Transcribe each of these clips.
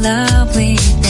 love with them.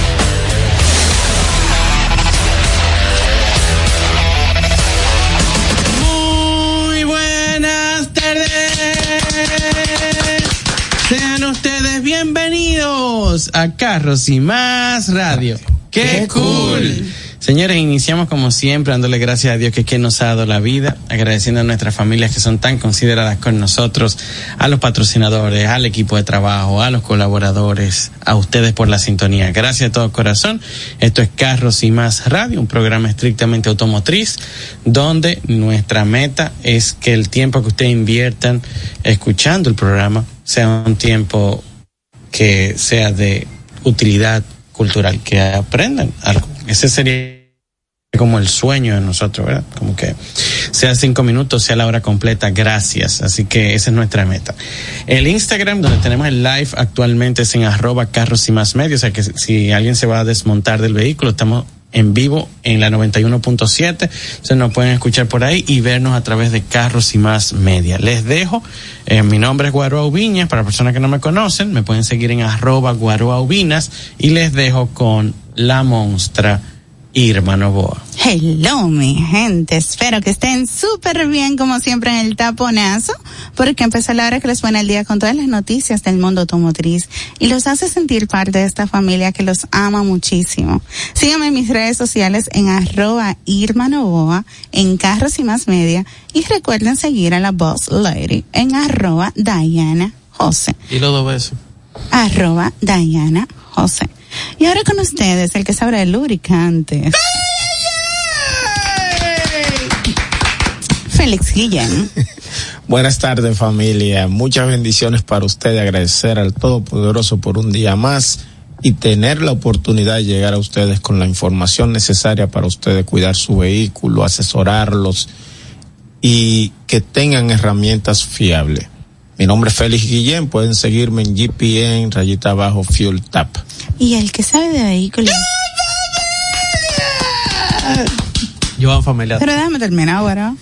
A Carros y Más Radio. ¡Qué, cool! Señores, iniciamos como siempre dándole gracias a Dios que, que nos ha dado la vida, agradeciendo a nuestras familias que son tan consideradas con nosotros, a los patrocinadores, al equipo de trabajo, a los colaboradores, a ustedes por la sintonía. Gracias de todo corazón. Esto es Carros y Más Radio, un programa estrictamente automotriz, donde nuestra meta es que el tiempo que ustedes inviertan escuchando el programa sea un tiempo que sea de utilidad cultural, que aprendan algo. Ese sería como el sueño de nosotros, ¿verdad? Como que sea cinco minutos, sea la hora completa, gracias. Así que esa es nuestra meta. El Instagram, donde tenemos el live actualmente es en arroba carros y más medios, que si alguien se va a desmontar del vehículo, estamos en vivo en la 91.7, entonces nos pueden escuchar por ahí y vernos a través de Carros y Más Media. Les dejo, eh, mi nombre es Guaroa Ubiñas, para personas que no me conocen, me pueden seguir en arroba Guaroa Ubinas y les dejo con la monstra Irma Novoa. Hello, mi gente. Espero que estén súper bien, como siempre, en el taponazo, porque empezó la hora que les pone el día con todas las noticias del mundo automotriz y los hace sentir parte de esta familia que los ama muchísimo. Síganme en mis redes sociales en arroba Irma Novoa, en Carros y Más Media, y recuerden seguir a la Boss Lady en arroba Diana Jose. Y los dos besos. Arroba Diana Jose. Y ahora con ustedes, el que sabe de lubricantes. Félix Guillén. Buenas tardes familia, muchas bendiciones para usted, agradecer al Todopoderoso por un día más y tener la oportunidad de llegar a ustedes con la información necesaria para ustedes cuidar su vehículo, asesorarlos y que tengan herramientas fiables. Mi nombre es Félix Guillén, pueden seguirme en GPN, rayita abajo, Fuel Tap. Y el que sabe de vehículos. Joan Familia. Pero déjame terminar ahora.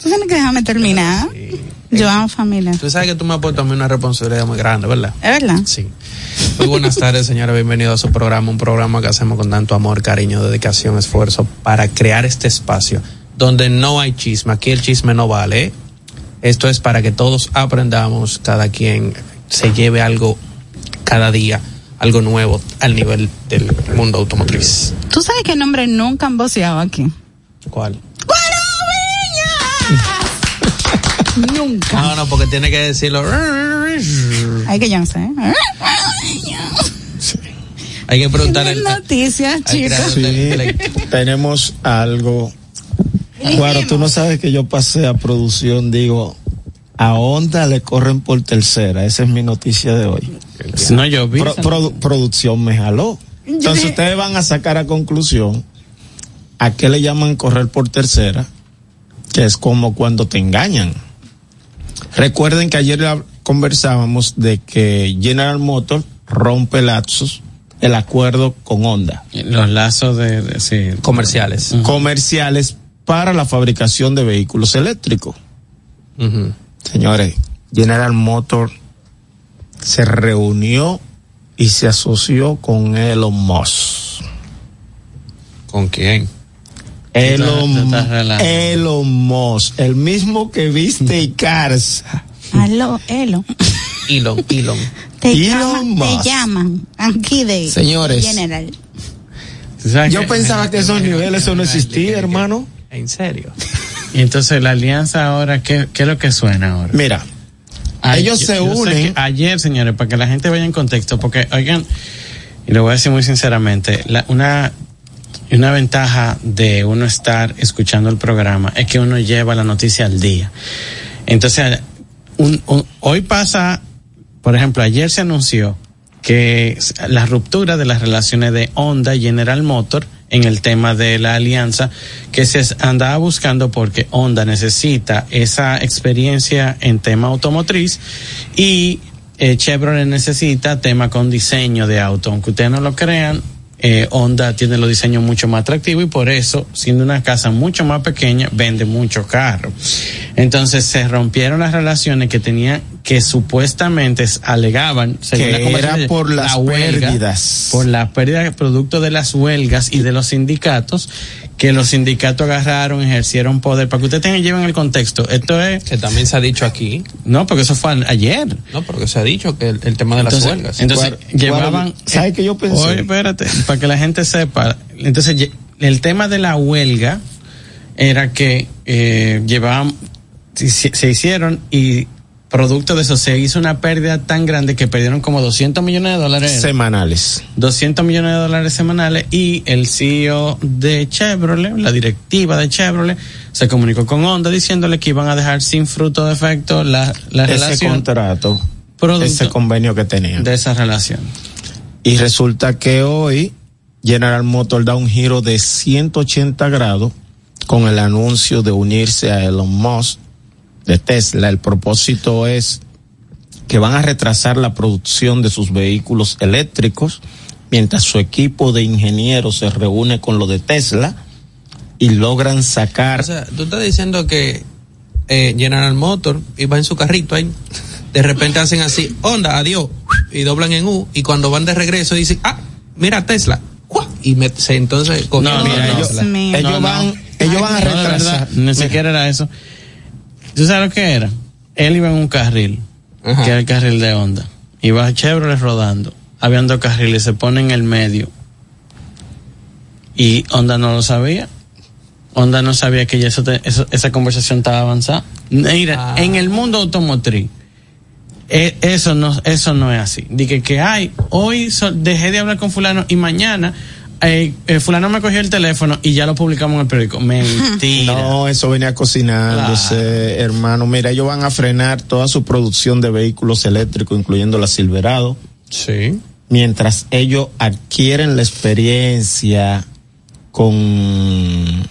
Tú tienes que dejarme terminar. Joan Familia. Tú sabes que tú me has puesto a mí una responsabilidad muy grande, ¿verdad? ¿Es verdad? Sí. Muy buenas tardes, señora. Bienvenido a su programa, un programa que hacemos con tanto amor, cariño, dedicación, esfuerzo para crear este espacio donde no hay chisme. Aquí el chisme no vale. ¿eh? Esto es para que todos aprendamos, cada quien se lleve algo cada día, algo nuevo al nivel del mundo automotriz. Tú sabes qué nombre nunca han voceado aquí. ¿Cuál? Nunca. No, no, porque tiene que decirlo. Ay, que yo no sé. Hay que preguntarle. Noticias, chicos. Sí, tenemos algo. Claro, tú no sabes que yo pasé a producción, digo, a Honda le corren por tercera. Esa es mi noticia de hoy. No, yo vi. Pro- produ- producción me jaló. Entonces dije- ustedes van a sacar a conclusión a qué le llaman correr por tercera, que es como cuando te engañan. Recuerden que ayer conversábamos de que General Motors rompe lapsos el acuerdo con Honda Los lazos de, de- sí. Comerciales. comerciales para la fabricación de vehículos eléctricos. Señores, General Motors se reunió y se asoció con Elon Musk. ¿Con quién? Elon. Elon Musk, el mismo que viste y Carza. Aló, Elo. Elon, Elon. Te, Elon llaman, Musk. te llaman aquí de Señores. General. ¿Tú sabes Yo pensaba que esos niveles eso no existía, hermano. ¿En serio? Y entonces la alianza ahora, ¿qué, qué es lo que suena ahora? Mira, Ay, ellos yo- se yo unen. ayer, señores, para que la gente vaya en contexto, porque, oigan, y lo voy a decir muy sinceramente, la, una, una ventaja de uno estar escuchando el programa es que uno lleva la noticia al día. Entonces, un- un- hoy pasa, por ejemplo, ayer se anunció que la ruptura de las relaciones de Honda y General Motor en el tema de la alianza que se andaba buscando porque Honda necesita esa experiencia en tema automotriz y eh, Chevrolet necesita tema con diseño de auto. Aunque ustedes no lo crean, eh, Honda tiene los diseños mucho más atractivos y por eso, siendo una casa mucho más pequeña, vende mucho carro. Entonces se rompieron las relaciones que tenían, que supuestamente alegaban, Que la era por las pérdidas. Por las pérdidas producto de las huelgas y de los sindicatos, que los sindicatos agarraron, ejercieron poder. Para que ustedes tengan, lleven el contexto. Esto es, Que también se ha dicho aquí. no, porque eso fue ayer. No, pero que se ha dicho que el, el tema de las huelgas. entonces llevaban. guarda- ¿sabe qué yo pensé? Oye, espérate, para que la gente sepa. Entonces, el tema de la huelga era que eh, llevaban, se, se hicieron y producto de eso se hizo una pérdida tan grande que perdieron como 200 millones de dólares. semanales. 200 millones de dólares semanales y el CEO de Chevrolet, la directiva de Chevrolet, se comunicó con Honda diciéndole que iban a dejar sin fruto de efecto la, la Ese relación contrato, ese convenio que tenían. de esa relación. Y resulta que hoy General Motors da un giro de 180 grados con el anuncio de unirse a Elon Musk de Tesla. El propósito es que van a retrasar la producción de sus vehículos eléctricos mientras su equipo de ingenieros se reúne con lo de Tesla y logran sacar O sea, tú estás diciendo que eh, General Motor iba en su carrito ahí. De repente hacen así, onda, adiós, y doblan en U, y cuando van de regreso dicen, ah, mira Tesla, y me, se, entonces No, mira, ellos, ellos No, no. van, ellos van a No, de verdad, retrasar. ni siquiera era eso. ¿Tú sabes lo que era? Él iba en un carril, Ajá. que era el carril de Honda. Iba Chevrolet rodando. Habían dos carriles, se pone en el medio. Y Honda no lo sabía. Honda no sabía que ya eso te- eso- esa conversación estaba avanzada. Mira, Ah. en el mundo automotriz, eh, eso no, eso no es así. Dije que, ay, hoy so- dejé de hablar con fulano y mañana eh, eh, fulano me cogió el teléfono y ya lo publicamos en el periódico. Mentira. No, eso venía cocinándose, hermano. Mira, ellos van a frenar toda su producción de vehículos eléctricos, incluyendo la Silverado, Sí. mientras ellos adquieren la experiencia con,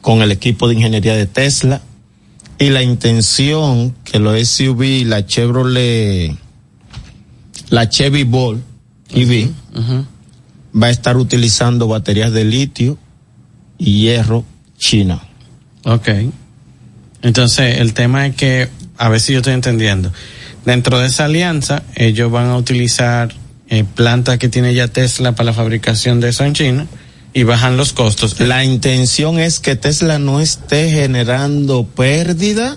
con el equipo de ingeniería de Tesla y la intención que los SUV, la Chevrolet, la Chevy Bolt EV, Ujú. Va a estar utilizando baterías de litio y hierro china. Ok. Entonces, el tema es que, a ver si yo estoy entendiendo. Dentro de esa alianza, ellos van a utilizar eh, plantas que tiene ya Tesla para la fabricación de eso en China y bajan los costos. La intención es que Tesla no esté generando pérdida,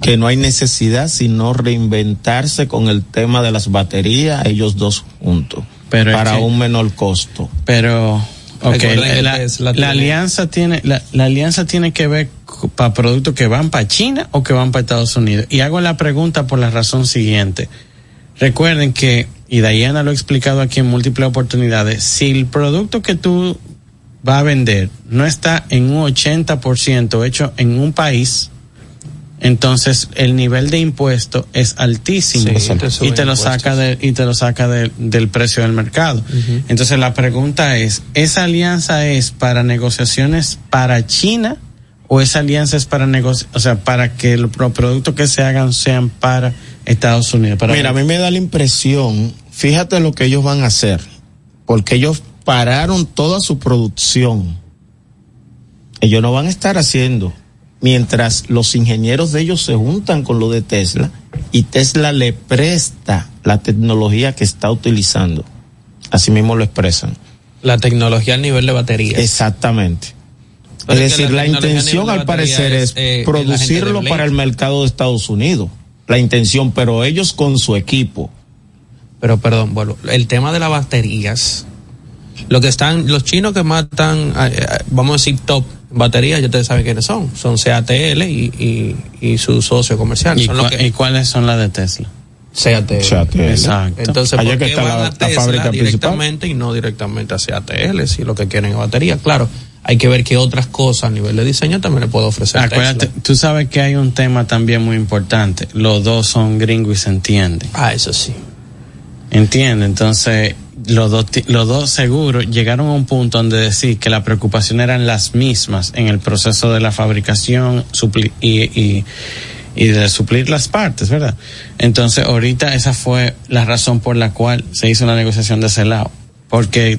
que no hay necesidad sino reinventarse con el tema de las baterías, ellos dos juntos, Pero es para que- un menor costo. Pero Ok, Recuerden que la, alianza tiene la, la alianza tiene que ver para productos que van para China o que van para Estados Unidos. Y hago la pregunta por la razón siguiente. Recuerden que, y Diana lo ha explicado aquí en múltiples oportunidades, si el producto que tú vas a vender no está en un 80% hecho en un país, entonces el nivel de impuesto es altísimo Sí, te y te lo saca de, y te lo saca de- del precio del mercado. Entonces la pregunta es, ¿esa alianza es para negociaciones para China o esa alianza es para negoci o sea, para que los pro- productos que se hagan sean para Estados Unidos? Para Mira, a mí me da la impresión, fíjate lo que ellos van a hacer, porque ellos pararon toda su producción. Ellos no van a estar haciendo mientras los ingenieros de ellos se juntan con lo de Tesla y Tesla le presta la tecnología que está utilizando. Así mismo lo expresan. La tecnología al nivel de baterías. Exactamente. Pero es decir, la intención al parecer batería es, eh, producirlo para el mercado de Estados Unidos. La intención, pero ellos con su equipo. Pero perdón, bueno, el tema de las baterías. Lo que están, los chinos que matan, vamos a decir top baterías, ya ustedes saben quiénes son. Son CATL y, y, y su socio comercial. ¿Y, son los cua- que, ¿Y cuáles son las de Tesla? CATL. CATL. Exacto. Entonces, Allá ¿por que qué está van la- a la Tesla fábrica principal. directamente y no directamente a CATL si lo que quieren es batería? Claro, hay que ver qué otras cosas a nivel de diseño también le puede ofrecer Acuérdate, Tesla. tú sabes que hay un tema también muy importante. Los dos son gringos y se entienden. Ah, eso sí. Entiende, entonces los dos, los dos seguros llegaron a un punto donde decir que la preocupación eran las mismas en el proceso de la fabricación y, y, y de suplir las partes, ¿verdad? Entonces ahorita esa fue la razón por la cual se hizo una negociación de ese lado, porque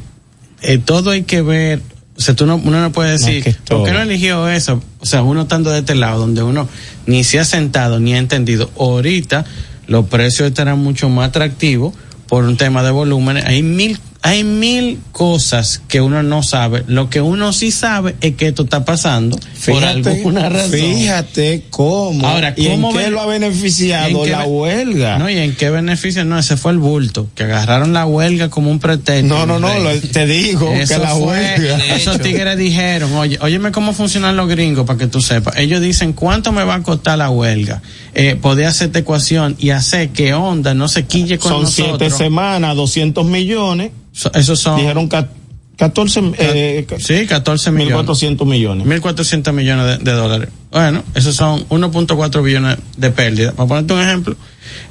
eh, todo hay que ver, o sea, tú no, uno no puede decir, que es ¿por qué no eligió eso? O sea, uno estando de este lado, donde uno ni se ha sentado ni ha entendido, ahorita los precios estarán mucho más atractivos por un tema de volúmenes. Hay mil, hay mil cosas que uno no sabe. Lo que uno sí sabe es que esto está pasando por alguna razón. fíjate cómo Ahora, y en ¿cómo qué ven- lo ha ¿En beneficiado la be- huelga. No, y en qué beneficio no, ese fue el bulto, que agarraron la huelga como un pretexto. No, no, no, lo- te digo Eso que la fue- huelga. Esos tigres dijeron, oye, óyeme cómo funcionan los gringos para que tú sepas. Ellos dicen cuánto me va a costar la huelga. Eh, poder hacer esta ecuación y hacer que Honda no se quille con Son siete nosotros. semanas, 200 millones. So- esos son, Dijeron ca- 14, eh, sí, 14 millones. 1.400 millones. 1.400 millones de, de dólares. Bueno, esos son 1.4 billones de pérdida. Para ponerte un ejemplo,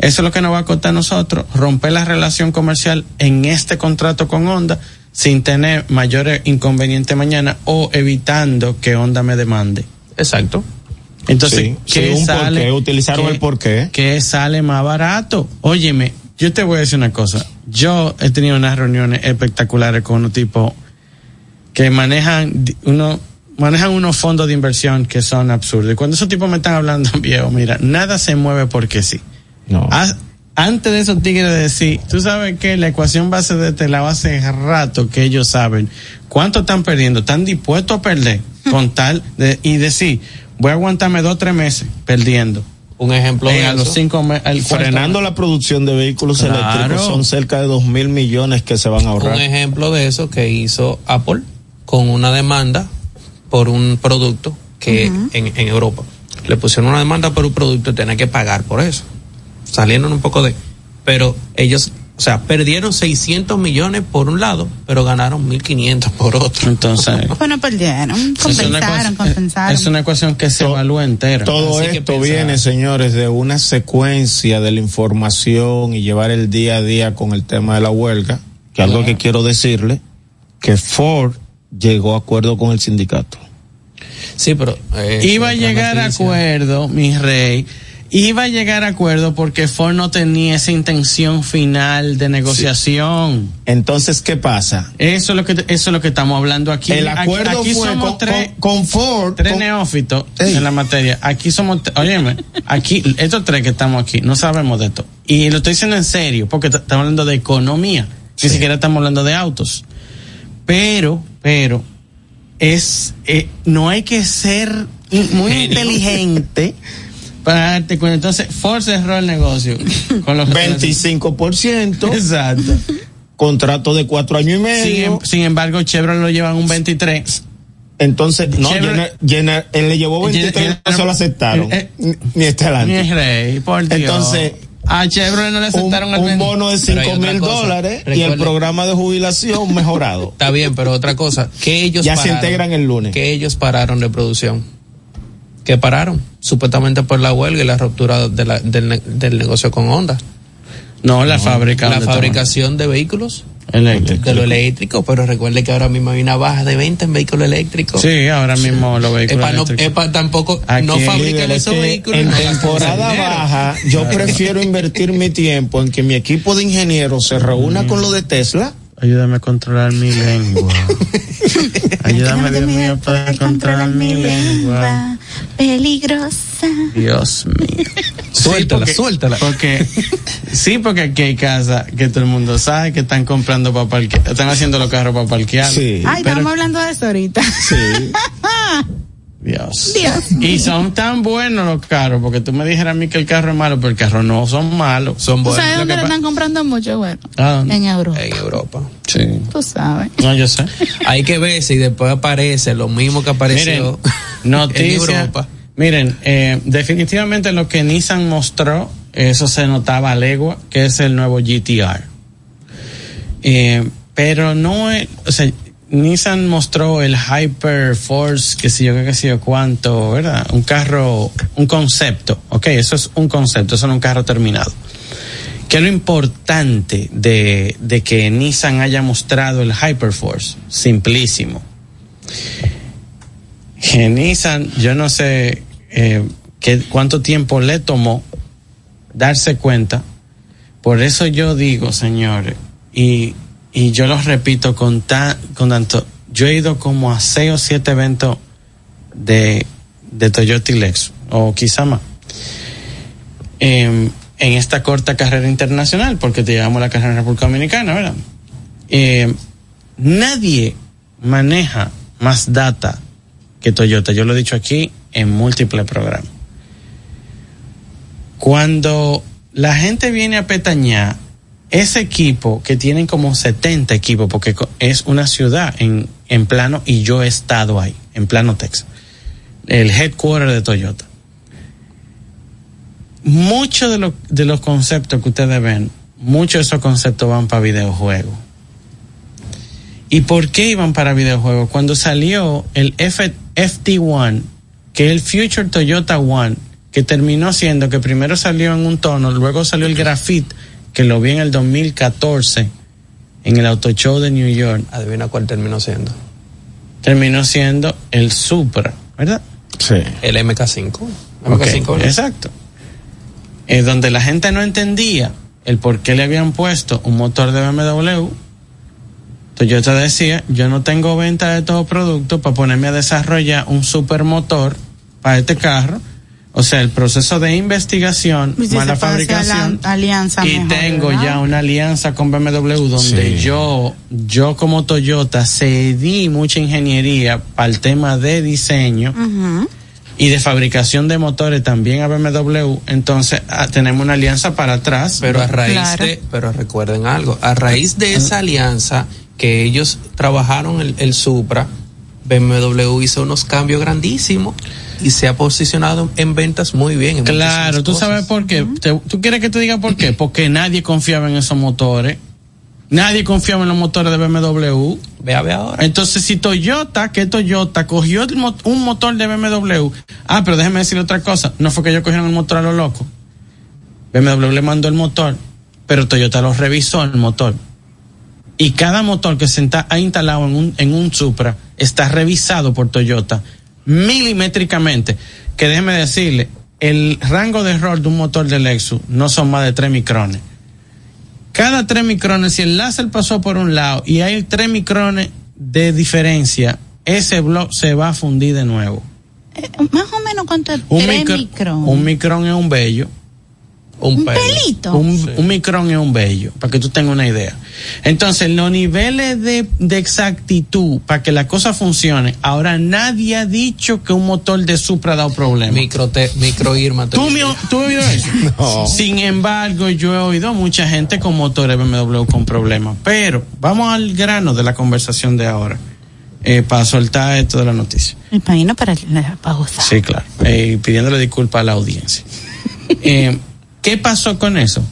eso es lo que nos va a costar a nosotros romper la relación comercial en este contrato con Honda sin tener mayores inconvenientes mañana o evitando que Honda me demande. Exacto. Entonces, Sí, ¿qué sí, un sale? porqué, utilizaron el porqué. ¿Qué sale más barato? Óyeme, yo te voy a decir una cosa. Yo he tenido unas reuniones espectaculares con unos tipos que manejan uno manejan unos fondos de inversión que son absurdos. Y cuando esos tipos me están hablando, viejo, mira, nada se mueve porque sí. No. Haz- antes de esos tigres de decir, tú sabes que la ecuación base de este lado hace rato que ellos saben cuánto están perdiendo, están dispuestos a perder con tal de, y decir, voy a aguantarme dos o tres meses perdiendo. Un ejemplo Eh, de a los eso. cinco meses, Frenando la producción de vehículos Claro. eléctricos son cerca de 2 mil millones que se van a ahorrar. Un ejemplo de eso que hizo Apple con una demanda por un producto que en, en Europa le pusieron una demanda por un producto y tenía que pagar por eso. Saliendo un poco de. Pero ellos, o sea, perdieron 600 millones por un lado, pero ganaron 1.500 por otro. Entonces, Bueno, perdieron, compensaron, ecuación, compensaron. es una ecuación que se To- evalúa entera. Todo Así esto viene, señores, de una secuencia de la información y llevar el día a día con el tema de la huelga, que algo que quiero decirle, que Ford llegó a acuerdo con el sindicato. Sí, pero. eh, Iba a llegar a acuerdo, mi rey. Iba a llegar a acuerdo porque Ford no tenía esa intención final de negociación. Entonces, ¿qué pasa? Eso es lo que eso es lo que estamos hablando aquí. el acuerdo aquí, fue somos con, tres, con- Ford. tres con- neófitos Ey. en la materia. Aquí somos, óyeme, aquí estos tres que estamos aquí no sabemos de esto. Y lo estoy diciendo en serio porque estamos hablando de economía. Ni siquiera estamos hablando de autos. Pero, pero es eh, no hay que ser muy Genio. inteligente para darte cuenta. Entonces, Ford cerró el negocio con los 25%. Exacto. contrato de cuatro años y Sin, medio. em- sin embargo, Chevrolet lo llevan un 23. Entonces, no, Chevrolet- Jenner, Jenner- él le llevó 23 Jenner- no se lo aceptaron. Eh, ni- ni este adelante. rey, por Dios. Entonces, a Chevrolet no le Un, aceptaron un 20. bono de Pero hay 5 otra mil dólares y el programa de jubilación mejorado. Está bien, pero otra cosa, que ellos Ya se integran el lunes. Que ellos pararon de producción. Que pararon, supuestamente por la huelga y la ruptura de la- del, del negocio con Honda. No, la fábrica. La fabricación de vehículos. Eléctrico. de lo eléctrico, pero recuerde que ahora mismo hay una baja de venta en vehículos eléctricos. Sí, ahora mismo los vehículos Epa, no, eléctricos. epa, tampoco, Aquí, no fabrican esos vehículos. en no temporada baja, yo prefiero invertir mi tiempo en que mi equipo de ingenieros se reúna con lo de Tesla. Ayúdame a controlar mi lengua. Ayúdame, Dios mío, para controlar mi lengua. Peligrosa. Dios mío. Suéltala, porque, suéltala. Porque, sí, porque aquí hay casas que todo el mundo sabe que están comprando para parquear, están haciendo los carros para parquear. Sí. Ay, Pero- estamos hablando de eso ahorita. Sí. Dios. Dios. Y son tan buenos los carros, porque tú me dijeras a mí que el carro es malo, pero el carro no son malos. Son ¿Tú buenos sabes lo dónde lo están comprando mucho? Bueno, ¿A dónde? en Europa. en Europa. Sí. Tú sabes. No, yo sé. Hay que ver si después aparece lo mismo que apareció Miren, en noticia. Europa. Miren, eh, definitivamente lo que Nissan mostró, eso se notaba a legua, que es el nuevo GTR. Eh, pero no es, o sea, Nissan mostró el Hyper Force, que sé yo, qué sé yo cuánto, ¿verdad? Un carro, un concepto, ok, eso es un concepto, eso no es un carro terminado. ¿Qué es lo importante de, de que Nissan haya mostrado el Hyperforce? Simplísimo. Que Nissan, yo no sé eh, qué, cuánto tiempo le tomó darse cuenta. Por eso yo digo, señores, y, y yo los repito con, tan, con tanto, yo he ido como a seis o siete eventos de, de Toyota y Lexus, o quizá más, em, en esta corta carrera internacional, porque te llevamos la carrera en República Dominicana, ¿verdad? Em, nadie maneja más data que Toyota. Yo lo he dicho aquí en múltiples programas. Cuando la gente viene a petañar, ese equipo que tienen como 70 equipos, porque es una ciudad en, en plano, y yo he estado ahí, en plano Texas, el headquarter de Toyota. Muchos de, de los conceptos que ustedes ven, muchos de esos conceptos van para videojuegos. ¿Y por qué iban para videojuegos? Cuando salió el F- FT1, que es el Future Toyota One, que terminó siendo que primero salió en un tono, luego salió el Graphite, que lo vi en el 2014 en el Auto Show de New York, Adivina cuál terminó siendo. terminó siendo el Supra, ¿verdad? Sí. El MK5. Ok, MK5 ¿no? Exacto. Es donde la gente no entendía el por qué le habían puesto un motor de BMW. Toyota decía, yo no tengo venta de todo producto para ponerme a desarrollar un supermotor para este carro. O sea, el proceso de investigación, Y si más se la puede hacer fabricación. la alianza y mejor, tengo ¿verdad? ya una alianza con BMW donde Sí. yo, yo como Toyota cedí mucha ingeniería para el tema de diseño y de fabricación de motores también a BMW, entonces ah, tenemos una alianza para atrás. Pero a raíz Claro. de, pero recuerden algo, a raíz de esa alianza que ellos trabajaron el, el Supra, BMW hizo unos cambios grandísimos y se ha posicionado en ventas muy bien. en claro, tú cosas. sabes por qué. Te- ¿Tú quieres que te diga por qué? Porque nadie confiaba en esos motores. Nadie confiaba en los motores de BMW. Ve a ver ahora. Entonces, si Toyota, que Toyota cogió un motor de BMW, ah, pero déjeme decir otra cosa, no fue que ellos cogieron el motor a lo loco. BMW le mandó el motor, pero Toyota lo revisó el motor. Y cada motor que se ha instalado en un, en un Supra está revisado por Toyota milimétricamente. Que déjeme decirle, el rango de error de un motor de Lexus no son más de 3 micrones. Cada 3 micrones, si el láser pasó por un lado y hay 3 micrones de diferencia, ese bloque se va a fundir de nuevo. Eh, más o menos cuánto es Un, tres micro- micrones. un micrón es un bello. Un, Un pelo. pelito. Un, un micrón es un bello, para que tú tengas una idea. Entonces, los niveles de, de exactitud para que la cosa funcione, ahora nadie ha dicho que un motor de Supra ha dado problemas. Micro, te, micro Irma. te ¿Tú, me- ¿Tú has oído eso? No. Sin embargo, yo he oído mucha gente con motores BMW con problemas. Pero vamos al grano de la conversación de ahora, eh, para soltar esto de la noticia. El país no para la pausa. Sí, claro. Eh, pidiéndole disculpas a la audiencia. Eh, ¿Qué pasó con eso?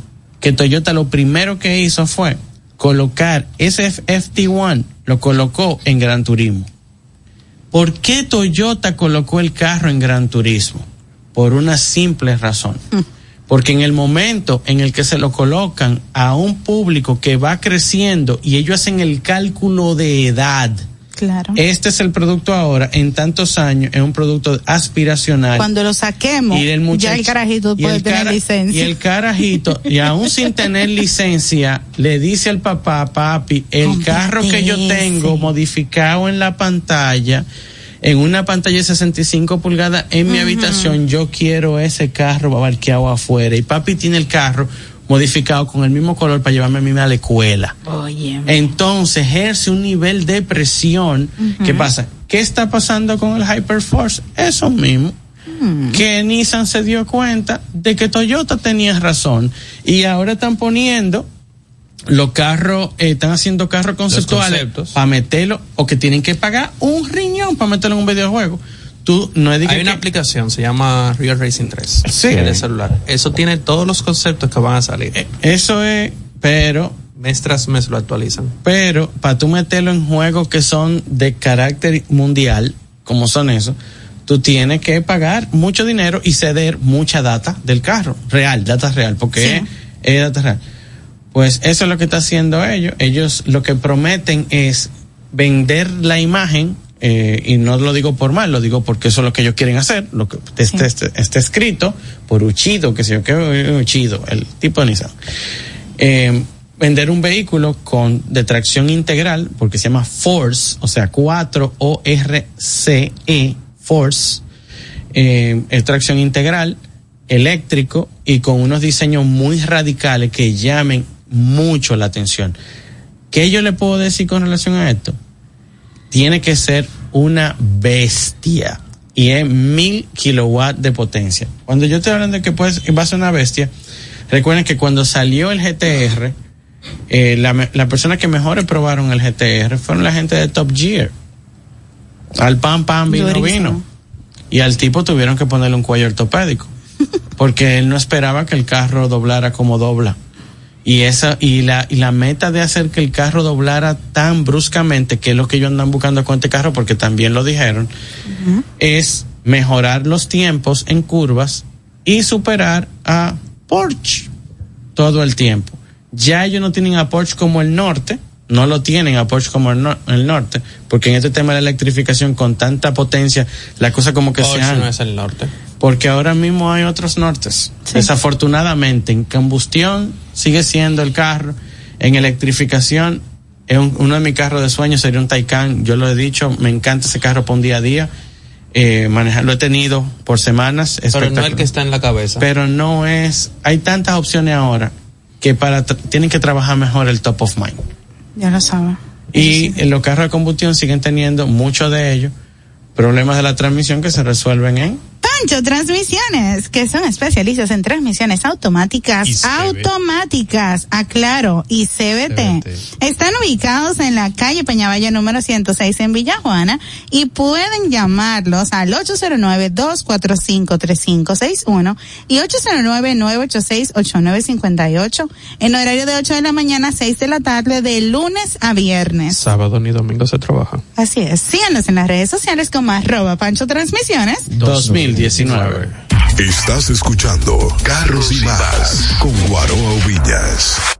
Que Toyota lo primero que hizo fue colocar ese FT1, lo colocó en Gran Turismo. ¿Por qué Toyota colocó el carro en Gran Turismo? Por una simple razón. Porque en el momento en el que se lo colocan a un público que va creciendo y ellos hacen el cálculo de edad, Claro. este es el producto ahora, en tantos años, es un producto aspiracional. Cuando lo saquemos, y el ya el carajito y puede el tener cara- licencia. Y el carajito, y aún sin tener licencia, le dice al papá, papi, el carro que yo ese". tengo modificado en la pantalla, en una pantalla de 65 pulgadas en mi habitación, yo quiero ese carro parqueado afuera. Y papi tiene el carro modificado con el mismo color para llevarme a mí a la escuela. Oye. Entonces ejerce un nivel de presión. ¿Qué pasa? ¿Qué está pasando con el Hyperforce? Eso mismo. Que Nissan se dio cuenta de que Toyota tenía razón y ahora están poniendo los carros, eh, están haciendo carros conceptuales para meterlo o que tienen que pagar un riñón para meterlo en un videojuego. Tú no que- Hay una que- aplicación, se llama Real Racing 3. Sí. es de celular. Eso tiene todos los conceptos que van a salir. eh, eso es, pero Mes tras mes lo actualizan. pero para tú meterlo en juegos que son de carácter mundial, como son esos, tú tienes que pagar mucho dinero y ceder mucha data del carro, real, data real, porque Sí. es, es data real. Pues eso es lo que está haciendo ellos. Ellos lo que prometen es vender la imagen, eh, y no lo digo por mal, lo digo porque eso es lo que ellos quieren hacer, lo que está, está- está escrito por Uchido, que sé yo, que Uchido, el tipo de Nissan. Eh, vender un vehículo con de tracción integral, porque se llama Force, o sea, 4ORCE, E, Force, eh, es tracción integral, eléctrico y con unos diseños muy radicales que llamen mucho la atención. ¿Qué yo le puedo decir con relación a esto? Tiene que ser una bestia y es mil kilowatts de potencia. Cuando yo estoy hablando de que puede, va a ser una bestia, recuerden que cuando salió el GTR, eh, la, persona que mejor probaron el GTR fueron la gente de Top Gear. Al pan, pan, vino, Durísimo. vino. Y al tipo tuvieron que ponerle un cuello ortopédico. Porque él no esperaba que el carro doblara como dobla. Y esa, y la, y la meta de hacer que el carro doblara tan bruscamente, que es lo que ellos andan buscando con este carro, porque también lo dijeron, es mejorar los tiempos en curvas y superar a Porsche todo el tiempo. Ya ellos no tienen a Porsche como el norte, no lo tienen a Porsche como el, no- el norte, porque en este tema de la electrificación con tanta potencia, la cosa como que se Porsche han- no es el norte. Porque ahora mismo hay otros nortes. Desafortunadamente, en combustión sigue siendo el carro, en electrificación, es un- uno de mis carros de sueño sería un Taycan, yo lo he dicho, me encanta ese carro por un día a día, eh, manejar, lo he tenido por semanas, Pero no el que está en la cabeza. Pero no es, hay tantas opciones ahora que para tienen que trabajar mejor el top of mind. Ya lo sabe. Y en los carros de combustión siguen teniendo muchos de ellos problemas de la transmisión que se resuelven en Pancho Transmisiones, que son especialistas en transmisiones automáticas, automáticas, aclaro, y CBT. Están ubicados en la calle Peñavalle número 106 en Villajuana y pueden llamarlos al 809-245-3561 y 809-986-8958 en horario de 8 de la mañana a 6 de la tarde de lunes a viernes. Sábado ni domingo se trabaja. Así es, síganos en las redes sociales como arroba Pancho Transmisiones 2019. Estás escuchando Carros y Más con Guaroa Villas.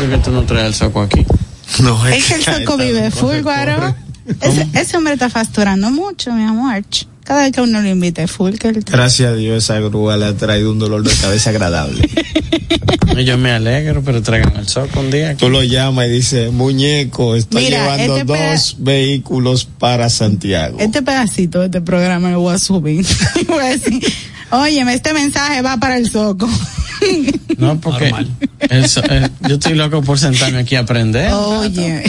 ¿Por qué que tú no traes el saco aquí? No, Es que el soco vive full, guaro. Ese, ese hombre está facturando mucho, mi amor. Cada vez que uno lo invita full. Que él- Gracias a Dios esa grúa le ha traído un dolor de cabeza agradable. Y Yo me alegro, pero traigan el soco un día. Tú lo llamas y dices, muñeco, estoy Mira, llevando este dos vehículos para Santiago. Este pedacito de este programa lo voy a subir. Y voy a decir, óyeme, este mensaje va para el soco. No, porque el so- el- yo estoy loco por sentarme aquí a aprender. Oye.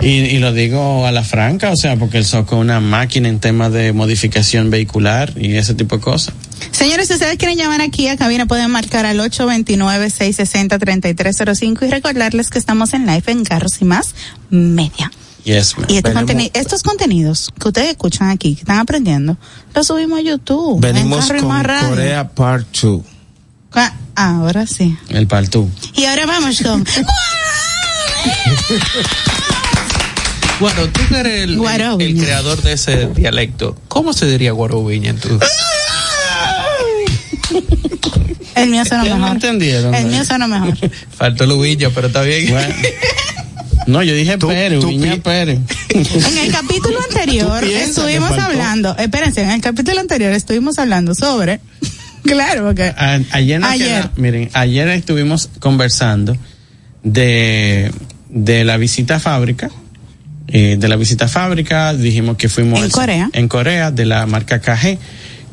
Y, y lo digo a la franca, o sea, porque el soco es una máquina en temas de modificación vehicular y ese tipo de cosas. Señores, si ustedes quieren llamar aquí a cabina, pueden marcar al 829-660-3305 y recordarles que estamos en live en Carros y Más Media. Yes. Y este conteni- estos contenidos que ustedes escuchan aquí, que están aprendiendo, los subimos a YouTube. Venimos en con. Corea Part 2. Ca- Ahora sí. El paltú. Y ahora vamos con... Guaro, tú que eres el, el- Guaroviña. el creador de ese dialecto, ¿cómo se diría Guaroviña en tu? El mío suena no mejor. entendieron, El mío suena mejor. Faltó el uvillo, pero está bien. Bueno. No, yo dije Pérez, tú Viña Pérez. En el capítulo anterior ¿Tú piensas que estuvimos hablando, espérense, en el capítulo anterior estuvimos hablando sobre, claro, porque A- ayer, nos Ayer. queda- miren, ayer estuvimos conversando de, de la visita a fábrica. eh, de la visita a fábrica, dijimos que fuimos En al- Corea. en Corea, de la marca KG,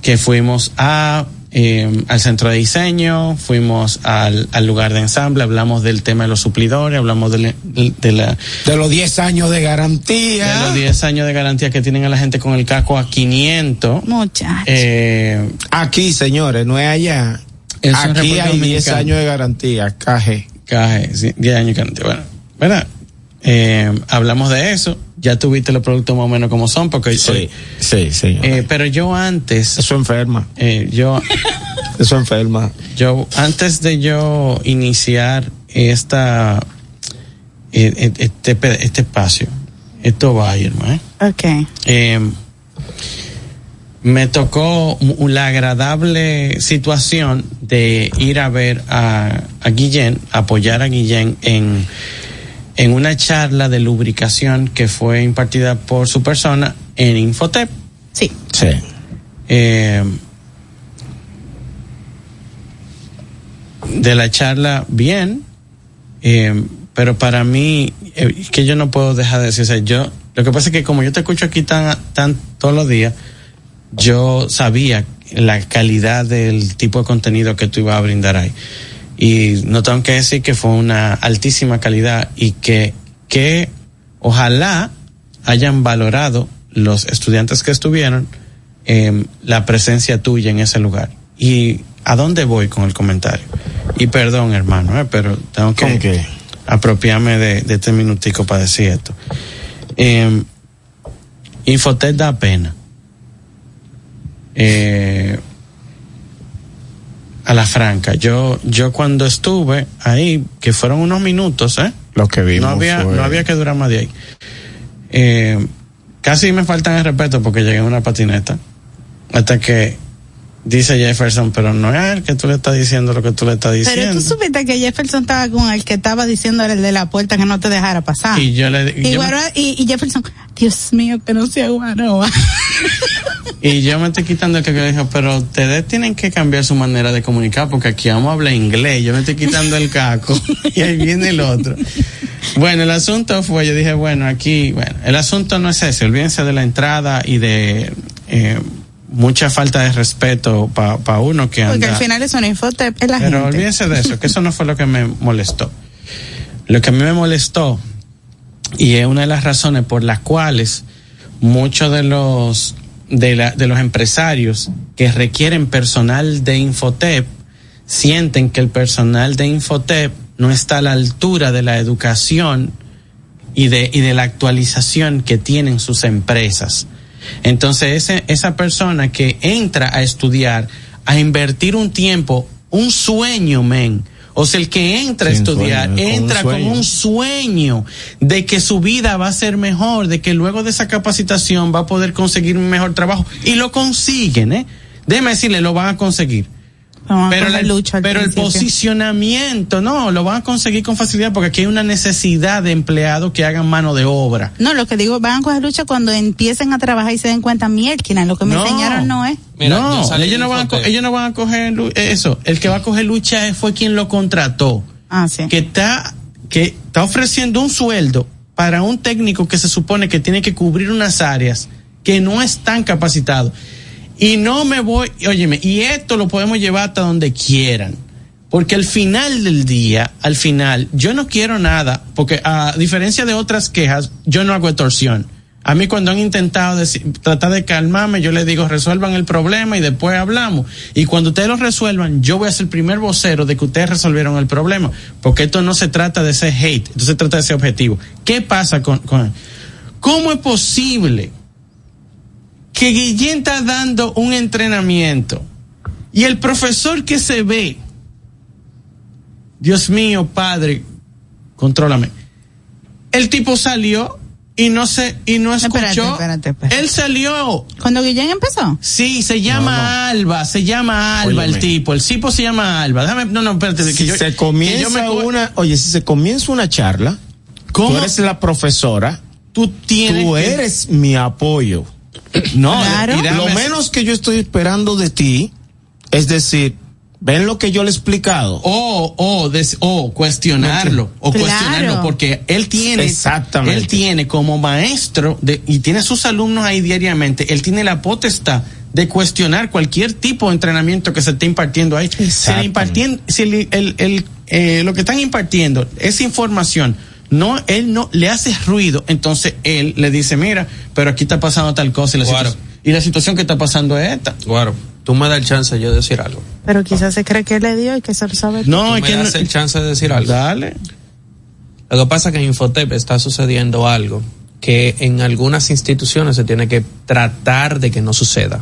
que fuimos a eh, al centro de diseño, fuimos al, al lugar de ensamble, hablamos del tema de los suplidores, hablamos de, la- de la, De los 10 años de garantía. de los 10 años de garantía que tienen a la gente con el casco a 500. muchachos. Eh, Aquí, señores, no es allá. Eso Aquí hay 10 Dominicana. años de garantía, KG. Caje, sí, 10 años no te- Bueno, ¿verdad? Eh, hablamos de eso. Ya tuviste los productos más o menos como son, porque. Sí, sí, sí. Eh, pero yo antes. Eso enferma. eh, yo, Eso enferma. yo, antes de yo iniciar esta. eh, eh, Este, este espacio, esto va a ir, ¿eh? ok. Eh, me tocó la agradable situación de ir a ver a, a Guillén, apoyar a Guillén en, en una charla de lubricación que fue impartida por su persona en Infotep. Sí. Sí. Eh, de la charla, bien, eh, pero para mí, eh, que yo no puedo dejar de decir, o sea, yo, lo que pasa es que como yo te escucho aquí tan, tan todos los días, yo sabía la calidad del tipo de contenido que tú ibas a brindar ahí. Y no tengo que decir que fue una altísima calidad y que, que ojalá hayan valorado los estudiantes que estuvieron eh, la presencia tuya en ese lugar. ¿Y a dónde voy con el comentario? Y perdón, hermano, eh, pero tengo que apropiarme de, de este minutico para decir esto. Eh, Infotec da pena. Eh, a la franca, yo, yo cuando estuve ahí, que fueron unos minutos, ¿eh? Lo que vimos no había, fue- no había que durar más de ahí. Eh, casi me faltan el respeto porque llegué en una patineta. Hasta que dice Jefferson, pero no es él que tú le estás diciendo lo que tú le estás Pero diciendo. tú supiste que Jefferson estaba con el que estaba diciéndole el de la puerta que no te dejara pasar. Y yo le Y, yo- y Jefferson, Dios mío, que no sea Guaroa. Y yo me estoy quitando el que le dijo, pero ustedes tienen que cambiar su manera de comunicar porque aquí vamos a hablar inglés. Yo me estoy quitando el caco y ahí viene el otro. Bueno, el asunto fue, yo dije, bueno, aquí, bueno, el asunto no es ese, olvídense de la entrada y de eh, mucha falta de respeto para uno que anda. Porque al final es una infotep, es la Pero gente. olvídense de eso, que eso no fue lo que me molestó. Lo que a mí me molestó, y es una de las razones por las cuales muchos de los de, la- de los empresarios que requieren personal de Infotep sienten que el personal de Infotep no está a la altura de la educación y de, y de la actualización que tienen sus empresas. Entonces, ese, esa persona que entra a estudiar, a invertir un tiempo, un sueño, men. O sea, el que entra a estudiar, sueño, con un entra con un sueño de que su vida va a ser mejor, de que luego de esa capacitación va a poder conseguir un mejor trabajo. Y lo consiguen, ¿eh? Déjeme decirle, lo van a conseguir. Pero, la- lucha pero el posicionamiento, no, lo van a conseguir con facilidad porque aquí hay una necesidad de empleados que hagan mano de obra. No, lo que digo, van a coger lucha cuando empiecen a trabajar y se den cuenta, mierda, lo que me No. enseñaron no es. Mira, no, ellos no, van a, ellos no van a coger lu- eso. El que va a coger lucha fue quien lo contrató. Ah, sí. Que está, que está ofreciendo un sueldo para un técnico que se supone que tiene que cubrir unas áreas que no están capacitados. Y no me voy, óyeme, y esto lo podemos llevar hasta donde quieran. Porque al final del día, al final, yo no quiero nada, porque a diferencia de otras quejas, yo no hago extorsión. A mí cuando han intentado decir- tratar de calmarme, yo les digo, resuelvan el problema y después hablamos. Y cuando ustedes lo resuelvan, yo voy a ser el primer vocero de que ustedes resolvieron el problema. Porque esto no se trata de ser hate, esto se trata de ser objetivo. ¿Qué pasa con, con cómo es posible que Guillén está dando un entrenamiento y el profesor que se ve, Dios mío, padre, contrólame. El tipo salió y no se y no escuchó. Espérate, espérate, espérate. Él salió. Cuando Guillén empezó. Sí, se llama Alba, se llama Alba el tipo, el tipo se llama Alba. Déjame, no, no, espérate, que Si yo- se que comienza yo me una, oye, si se comienza una charla, ¿Cómo? tú eres la profesora, tú tienes tú que- eres mi apoyo. no, Claro. Lo menos que yo estoy esperando de ti es decir, ven lo que yo le he explicado. o o des- o cuestionarlo o Claro. cuestionarlo porque él tiene Exactamente. él tiene como maestro de, y tiene sus alumnos ahí diariamente él tiene la potestad de cuestionar cualquier tipo de entrenamiento que se esté impartiendo ahí si, le Exactamente. impartien- si el- el- el, eh, lo que están impartiendo esa información no él no le hace ruido entonces él le dice mira pero aquí está pasando tal cosa y la, Claro. situa- y la situación que está pasando es esta Claro, tú me das el chance de yo decir algo. Pero quizás se cree que le dio y que se lo sabe. no Tú es me que das no- el chance de decir algo. dale Lo que pasa es que en Infotep está sucediendo algo que en algunas instituciones se tiene que tratar de que no suceda,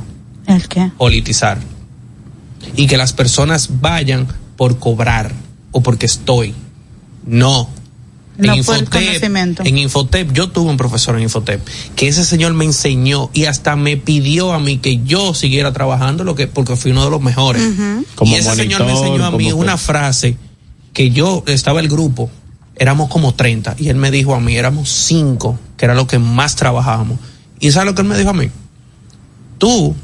¿El qué? politizar. Y que las personas vayan por cobrar o porque estoy. No. No el conocimiento. en Infotep, yo tuve un profesor en Infotep que ese señor me enseñó y hasta me pidió a mí que yo siguiera trabajando lo que porque fui uno de los mejores. Como y ese señor me enseñó a mí una que- frase que yo estaba el grupo, éramos como 30 y él me dijo a mí, éramos 5, que era lo que más trabajábamos. ¿Y sabes lo que él me dijo a mí? Tú,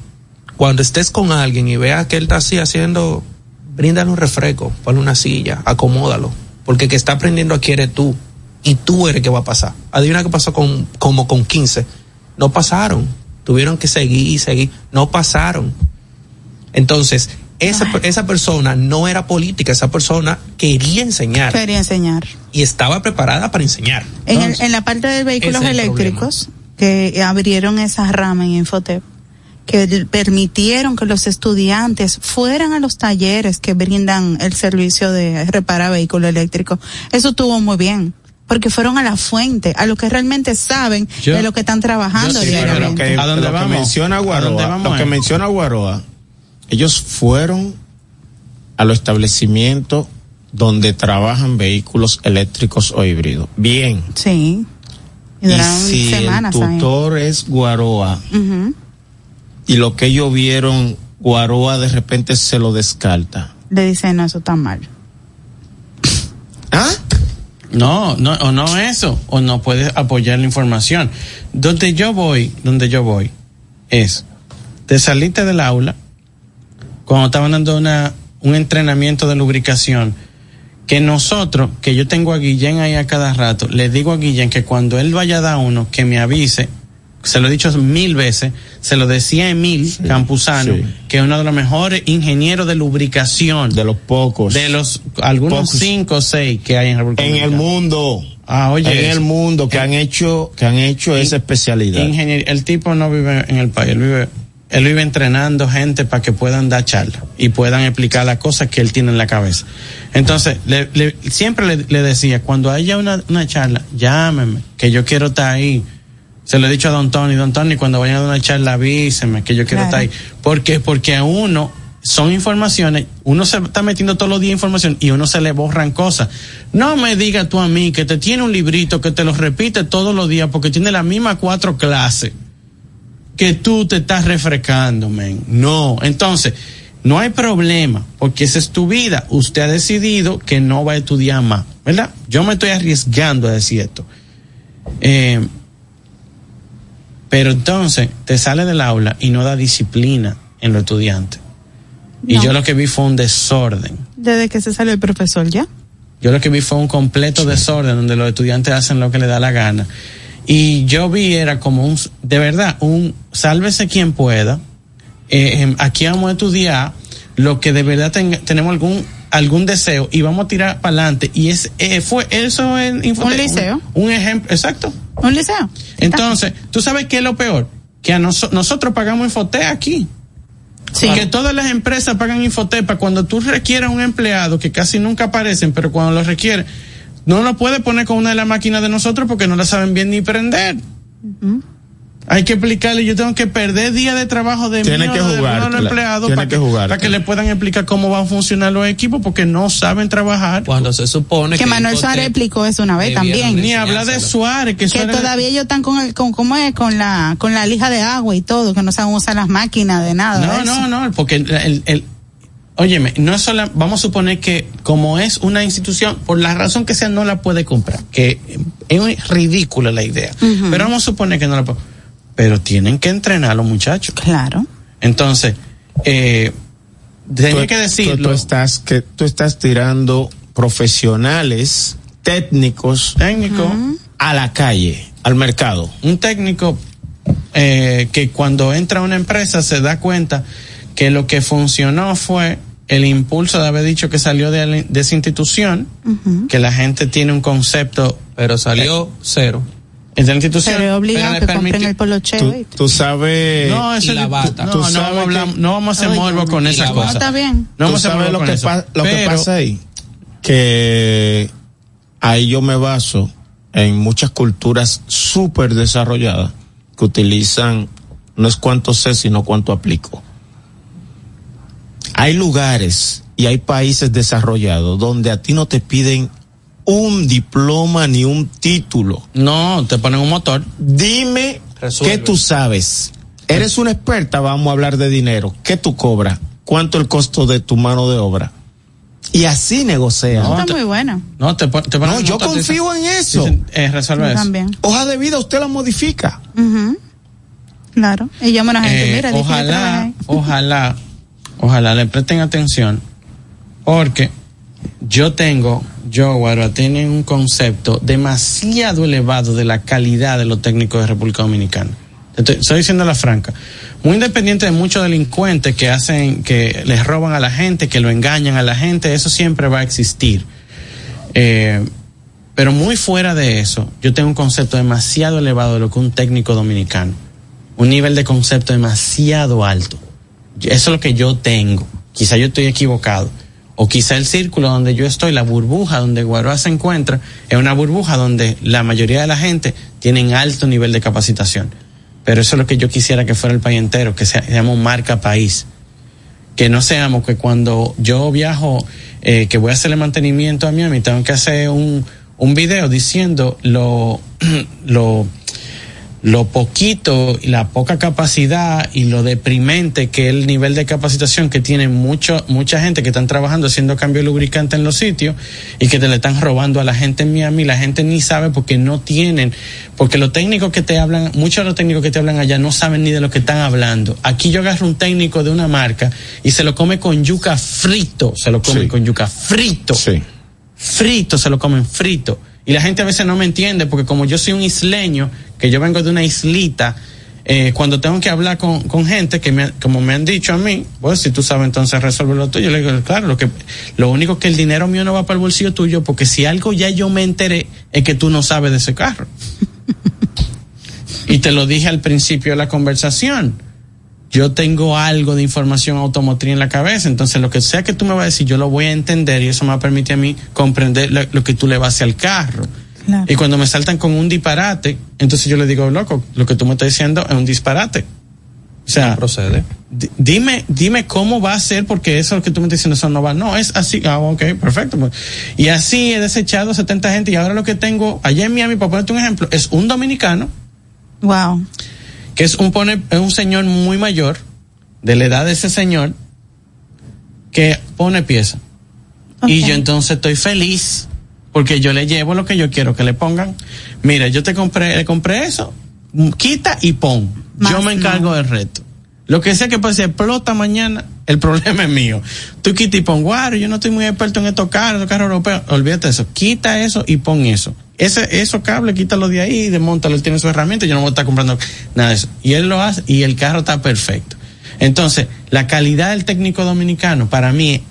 cuando estés con alguien y veas que él está así haciendo, bríndale un refresco, ponle una silla, acomódalo, porque el que está aprendiendo aquí eres tú y tú eres el que va a pasar. Adivina qué pasó con como con 15. No pasaron. Tuvieron que seguir y seguir. No pasaron. Entonces, esa, esa persona no era política, esa persona quería enseñar Quería enseñar. y estaba preparada para enseñar. En, el- en la parte de vehículos el eléctricos, que abrieron esa rama en Infotep, que permitieron que los estudiantes fueran a los talleres que brindan el servicio de reparar vehículos eléctricos. Eso estuvo muy bien. Porque fueron a la fuente, a lo que realmente saben Yo- de lo que están trabajando sí, lo que, ¿A dónde lo que Guaroa, vamos lo que ahí? menciona Guaroa, ellos fueron a los establecimientos donde trabajan vehículos eléctricos o híbridos. Bien. Sí. Y Y duraron si semanas el tutor es Guaroa. Y lo que ellos vieron, Guaroa de repente se lo descarta. Le dicen, no, eso está mal. ¿Ah? No, no, o no eso, o no puedes apoyar la información. Donde yo voy, donde yo voy, es, te saliste del aula cuando estaban dando una, un entrenamiento de lubricación que nosotros, que yo tengo a Guillén ahí a cada rato, le digo a Guillén que cuando él vaya a dar uno, que me avise, se lo he dicho mil veces, se lo decía Emil Campuzano, sí. que es uno de los mejores ingenieros de lubricación, De los pocos. de los algunos Pocos. cinco o seis que hay en República en el mundo. Ah, oye, en el mundo que han hecho, que han hecho esa especialidad. Ingenier- el tipo no vive en el país, él vive, él vive entrenando gente para que puedan dar charla y puedan explicar las cosas que él tiene en la cabeza. Entonces, le, le- siempre le, le decía, cuando haya una, una charla, llámeme, que yo quiero estar ahí. Se lo he dicho a Don Tony, Don Tony, cuando vayan a dar una charla, avíseme, que yo quiero Claro. estar ahí. Porque, porque a uno, son informaciones, uno se está metiendo todos los días información y uno se le borran cosas. No me digas tú a mí que te tiene un librito que te lo repite todos los días porque tiene las mismas cuatro clases que tú te estás refrescando, men. No, entonces, no hay problema, porque esa es tu vida. Usted ha decidido que no va a estudiar más, ¿verdad? Yo me estoy arriesgando a decir esto. Eh, pero entonces, te sale del aula y no da disciplina en los estudiantes. Y yo lo que vi fue un desorden. Desde que se salió el profesor ya. Yo lo que vi fue un completo desorden donde los estudiantes hacen lo que les da la gana. Y yo vi era como un, de verdad, un sálvese quien pueda. Eh, em, aquí vamos a estudiar lo que de verdad tenga- tenemos algún algún deseo y vamos a tirar para adelante. Y es, eh, fue eso en Un liceo. Un, un ejemplo, exacto. Un liceo. Entonces, ¿tú sabes qué es lo peor? Que a noso- nosotros pagamos Infoté aquí. Sí. Que todas las empresas pagan Infotepa cuando tú requieras un empleado, que casi nunca aparecen, pero cuando lo requiere, no lo puede poner con una de las máquinas de nosotros porque no la saben bien ni prender. Hay que explicarle, yo tengo que perder días de trabajo de Tiene mí o que de jugar, uno de los claro. empleados Tiene para que que, jugar, para que claro. le puedan explicar cómo van a funcionar los equipos porque no saben trabajar. Cuando se supone que Manuel Infotep Suárez explicó eso una vez también. Ni hablar de. Suárez, que, que Suárez todavía ellos están con el, con, ¿cómo es? Con la, con la lija de agua y todo, que no saben usar las máquinas de nada. No, de no, no, porque el, el, el- óyeme, no es sola, vamos a suponer que como es una institución, por la razón que sea, no la puede comprar, que es ridícula la idea, pero vamos a suponer que no la puede, pero tienen que entrenar a los muchachos. Claro. Entonces, eh, tenía Tú- que decirlo, Tú, estás, que, tú estás tirando profesionales, técnicos, técnico, a la calle, al mercado. un técnico eh, que cuando entra a una empresa se da cuenta que lo que funcionó fue el impulso de haber dicho que salió de, esa institución, que la gente tiene un concepto Pero salió cero. Es de la institución. Pero es obligado pero que compren el polocheo. Tú, tú sabes, No, eso Y la bata. No, Tú no, sabes vamos a hablar- que- no vamos a hacer morbo con esas cosas. está bien. No vamos a morbo lo que, pa- lo que pasa ahí. Que ahí yo me baso en muchas culturas súper desarrolladas que utilizan, no es cuánto sé, sino cuánto aplico. Hay lugares y hay países desarrollados donde a ti no te piden un diploma ni un título. No, te ponen un motor. Dime Resuelve. qué tú sabes. Eres una experta, vamos a hablar de dinero. ¿Qué tú cobras? ¿Cuánto el costo de tu mano de obra? Y así negocia. No, Está muy bueno. No, te, te No, yo confío en eso. dicen, eh, resuelve Yo eso. también. Hoja de vida usted la modifica. Claro. Y llama a la gente, Eh, mira, ojalá, ojalá, ojalá le presten atención, porque yo tengo, yo, Guarua, tienen un concepto demasiado elevado de la calidad de los técnicos de República Dominicana. Estoy diciendo la franca. Muy independiente de muchos delincuentes que hacen, que les roban a la gente, que lo engañan a la gente, eso siempre va a existir. Eh, pero muy fuera de eso, yo tengo un concepto demasiado elevado de lo que un técnico dominicano. Un nivel de concepto demasiado alto. Eso es lo que yo tengo. Quizá yo estoy equivocado. O quizá el círculo donde yo estoy, la burbuja donde Guaroa se encuentra, es una burbuja donde la mayoría de la gente tienen alto nivel de capacitación. Pero eso es lo que yo quisiera que fuera el país entero, que sea- seamos marca país que no seamos que cuando yo viajo, eh, que voy a hacerle mantenimiento a Miami, tengo que hacer un, un video diciendo lo, lo, lo poquito y la poca capacidad y lo deprimente que es el nivel de capacitación que tiene mucho, mucha gente que están trabajando haciendo cambio lubricante en los sitios y que te le están robando a la gente en Miami, la gente ni sabe porque no tienen, porque los técnicos que te hablan, muchos de los técnicos que te hablan allá no saben ni de lo que están hablando. Aquí yo agarro un técnico de una marca y se lo come con yuca frito, se lo come Sí. con yuca frito Sí. frito, se lo comen frito. Y la gente a veces no me entiende porque como yo soy un isleño, que yo vengo de una islita, eh, cuando tengo que hablar con, con gente que me, como me han dicho a mí, pues si tú sabes entonces resolver lo tuyo, yo le digo, claro, lo que, lo único que el dinero mío no va para el bolsillo tuyo porque si algo ya yo me enteré es que tú no sabes de ese carro. y te lo dije al principio de la conversación. Yo tengo algo de información automotriz en la cabeza, entonces lo que sea que tú me vas a decir, yo lo voy a entender y eso me va a permitir a mí comprender lo, que tú le vas a hacer al carro. Claro. Y cuando me saltan con un disparate, entonces yo le digo, loco, lo que tú me estás diciendo es un disparate. O sea, Procede. di- dime, dime cómo va a ser, porque eso que tú me estás diciendo, eso no va. No, es así. Ah, ok, perfecto. pues. Y así he desechado 70 gente y ahora lo que tengo allá en Miami, para ponerte un ejemplo, es un dominicano Wow. que es un pone, es un señor muy mayor, de la edad de ese señor, que pone pieza. Y yo entonces estoy feliz porque yo le llevo lo que yo quiero que le pongan. Mira, yo te compré, le compré eso, quita y pon. Más yo me encargo no. del resto. Lo que sea que pase explota mañana, el problema es mío. Tú quita y pon, guaro, yo no estoy muy experto en estos carros, estos carros europeos. Olvídate de eso. Quita eso y pon eso. Ese, esos cables, quítalo de ahí, desmontalo, él tiene su herramienta, yo no voy a estar comprando nada de eso. Y él lo hace y el carro está perfecto. Entonces, la calidad del técnico dominicano para mí es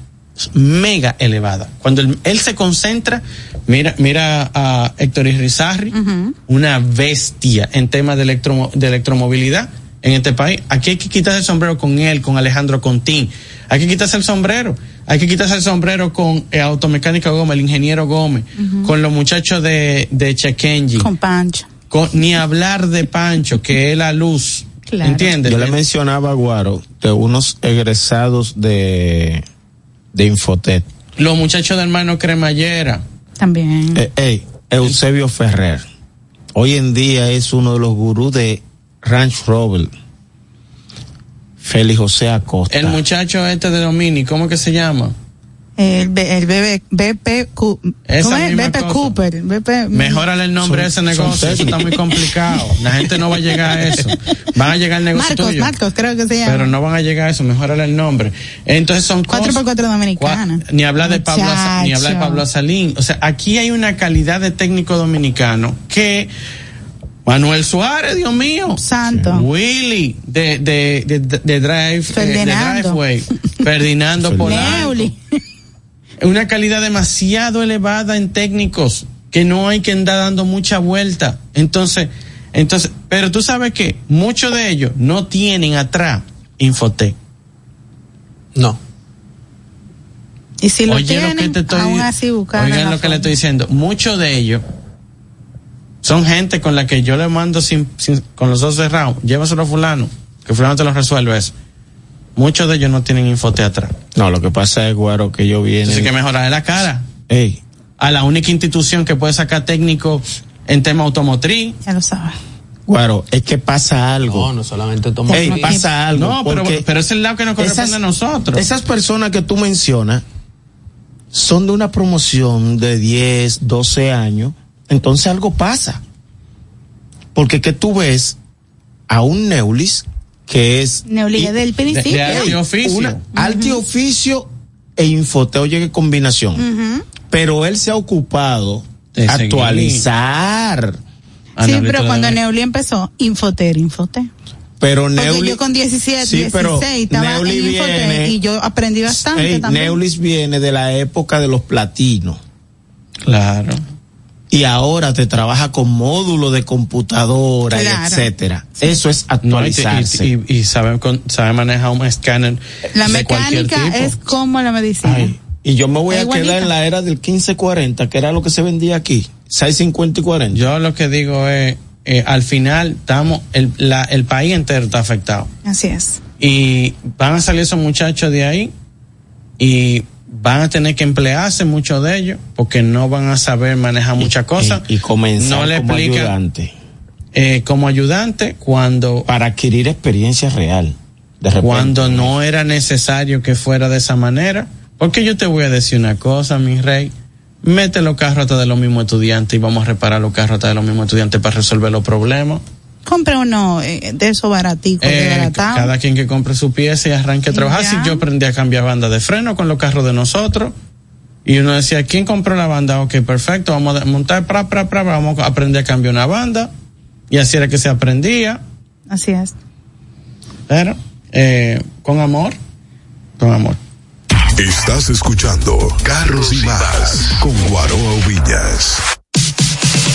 mega elevada. Cuando él, él se concentra, mira, mira a Héctor Irizarry, una bestia en temas de, electromo- de electromovilidad en este país. Aquí hay que quitarse el sombrero con él, con Alejandro Contín. Hay que quitarse el sombrero. Hay que quitarse el sombrero con eh, Automecánica Gómez, el ingeniero Gómez, con los muchachos de, de Chequenji. Con Pancho. Con- ni hablar de Pancho, que es la luz. Claro. ¿Entiendes? Yo le mencionaba a Guaro de unos egresados de, de Infotet. Los muchachos del hermano Cremallera. También. Eh, ey, Eusebio Ferrer. Hoy en día es uno de los gurús de Ranch Rover. Félix José Acosta. El muchacho este de Domini, ¿cómo que se llama? El, B- el BB, BP, BP. Cooper. BP, Mejórale el nombre a ese negocio, eso está muy complicado. La gente no va a llegar a eso. Van a llegar al negocio Marcos, tuyo. Marcos, creo que se llama. Pero no van a llegar a eso, mejórale el nombre. Entonces son Cuatro cosas. por cuatro dominicana. Cua- Ni hablar de Pablo, ni hablar de. Pablo Asalín. O sea, aquí hay una calidad de técnico dominicano que Manuel Suárez, Dios mío. Santo. Willy de de de, de, de Drive eh, de Ferdinando. Driveway. Ferdinando Polanco. Una calidad demasiado elevada en técnicos que no hay que andar dando mucha vuelta. Entonces, entonces, pero tú sabes que muchos de ellos no tienen atrás Infotec. No. Y si lo Oye, tienen, lo que te estoy, aún así buscar. oigan lo que le estoy diciendo. Muchos de ellos son gente con la que yo le mando sin, sin- con los ojos cerrados. Llévaselo a fulano, que fulano te lo resuelve eso. Muchos de ellos no tienen Infotec atrás. No, lo que pasa es, Guaro, que yo viene. Entonces hay que mejorar la cara. Ey, A la única institución que puede sacar técnico en tema automotriz. Ya lo sabes. Guaro, es que pasa algo. No, no solamente tomo. Ey, pasa algo. No, pero, pero es el lado que nos corresponde a nosotros. Esas personas que tú mencionas son de una promoción de 10, 12 años, entonces algo pasa. Porque que tú ves a un Neulis que es Neuli es del principio. de alto oficio. una alto oficio e infoteo, oye qué combinación. Ujú. Pero él se ha ocupado De de actualizar. Sí, pero cuando Neuli empezó, Infoter, Infoter. Pero Porque Neuli, yo con 17, Sí, pero 16 estaba Neuli en Infoter viene- y yo aprendí bastante Ey, también. Neulis viene de la época de los platinos. Claro. Y ahora te trabaja con módulo de computadora Claro. etcétera. Eso es No, y, actualizarse. y, y, y sabe, manejar un escáner. La de cualquier mecánica tipo. es como la medicina. Ay, y yo me voy Es a igualita. quedar en la era del 1540, que era lo que se vendía aquí. 650 y 40. Yo lo que digo es, eh, al final estamos, el, la, el país entero está afectado. Así es. Y van a salir esos muchachos de ahí y van a tener que emplearse muchos de ellos porque no van a saber manejar muchas cosas. Y, y comenzar no le como explican, ayudante. eh, como ayudante cuando Para adquirir experiencia real. De repente. cuando no era necesario que fuera de esa manera. Porque yo te voy a decir una cosa, mi rey. Mete los carros hasta de los mismos estudiantes y vamos a reparar los carros hasta de los mismos estudiantes para resolver los problemas. Compre uno eh, de esos baraticos, Eh, cada quien que compre su pieza y arranque a trabajar. Ya. Si yo aprendí a cambiar banda de freno con los carros de nosotros. Y uno decía, ¿quién compró la banda? Ok, perfecto, vamos a montar, pra, pra, pra, vamos a aprender a cambiar una banda. Y así era que se aprendía. Así es. Pero, eh, con amor, con amor. Estás escuchando Carros y Más con Guaroa Villas.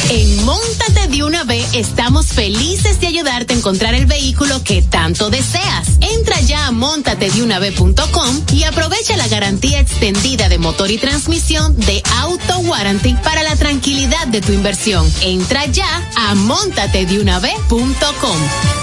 En Móntate de una vez estamos felices de ayudarte a encontrar el vehículo que tanto deseas. Entra ya a montatedeunave.com y aprovecha la garantía extendida de motor y transmisión de Auto Warranty para la tranquilidad de tu inversión. Entra ya a montatedeunave.com.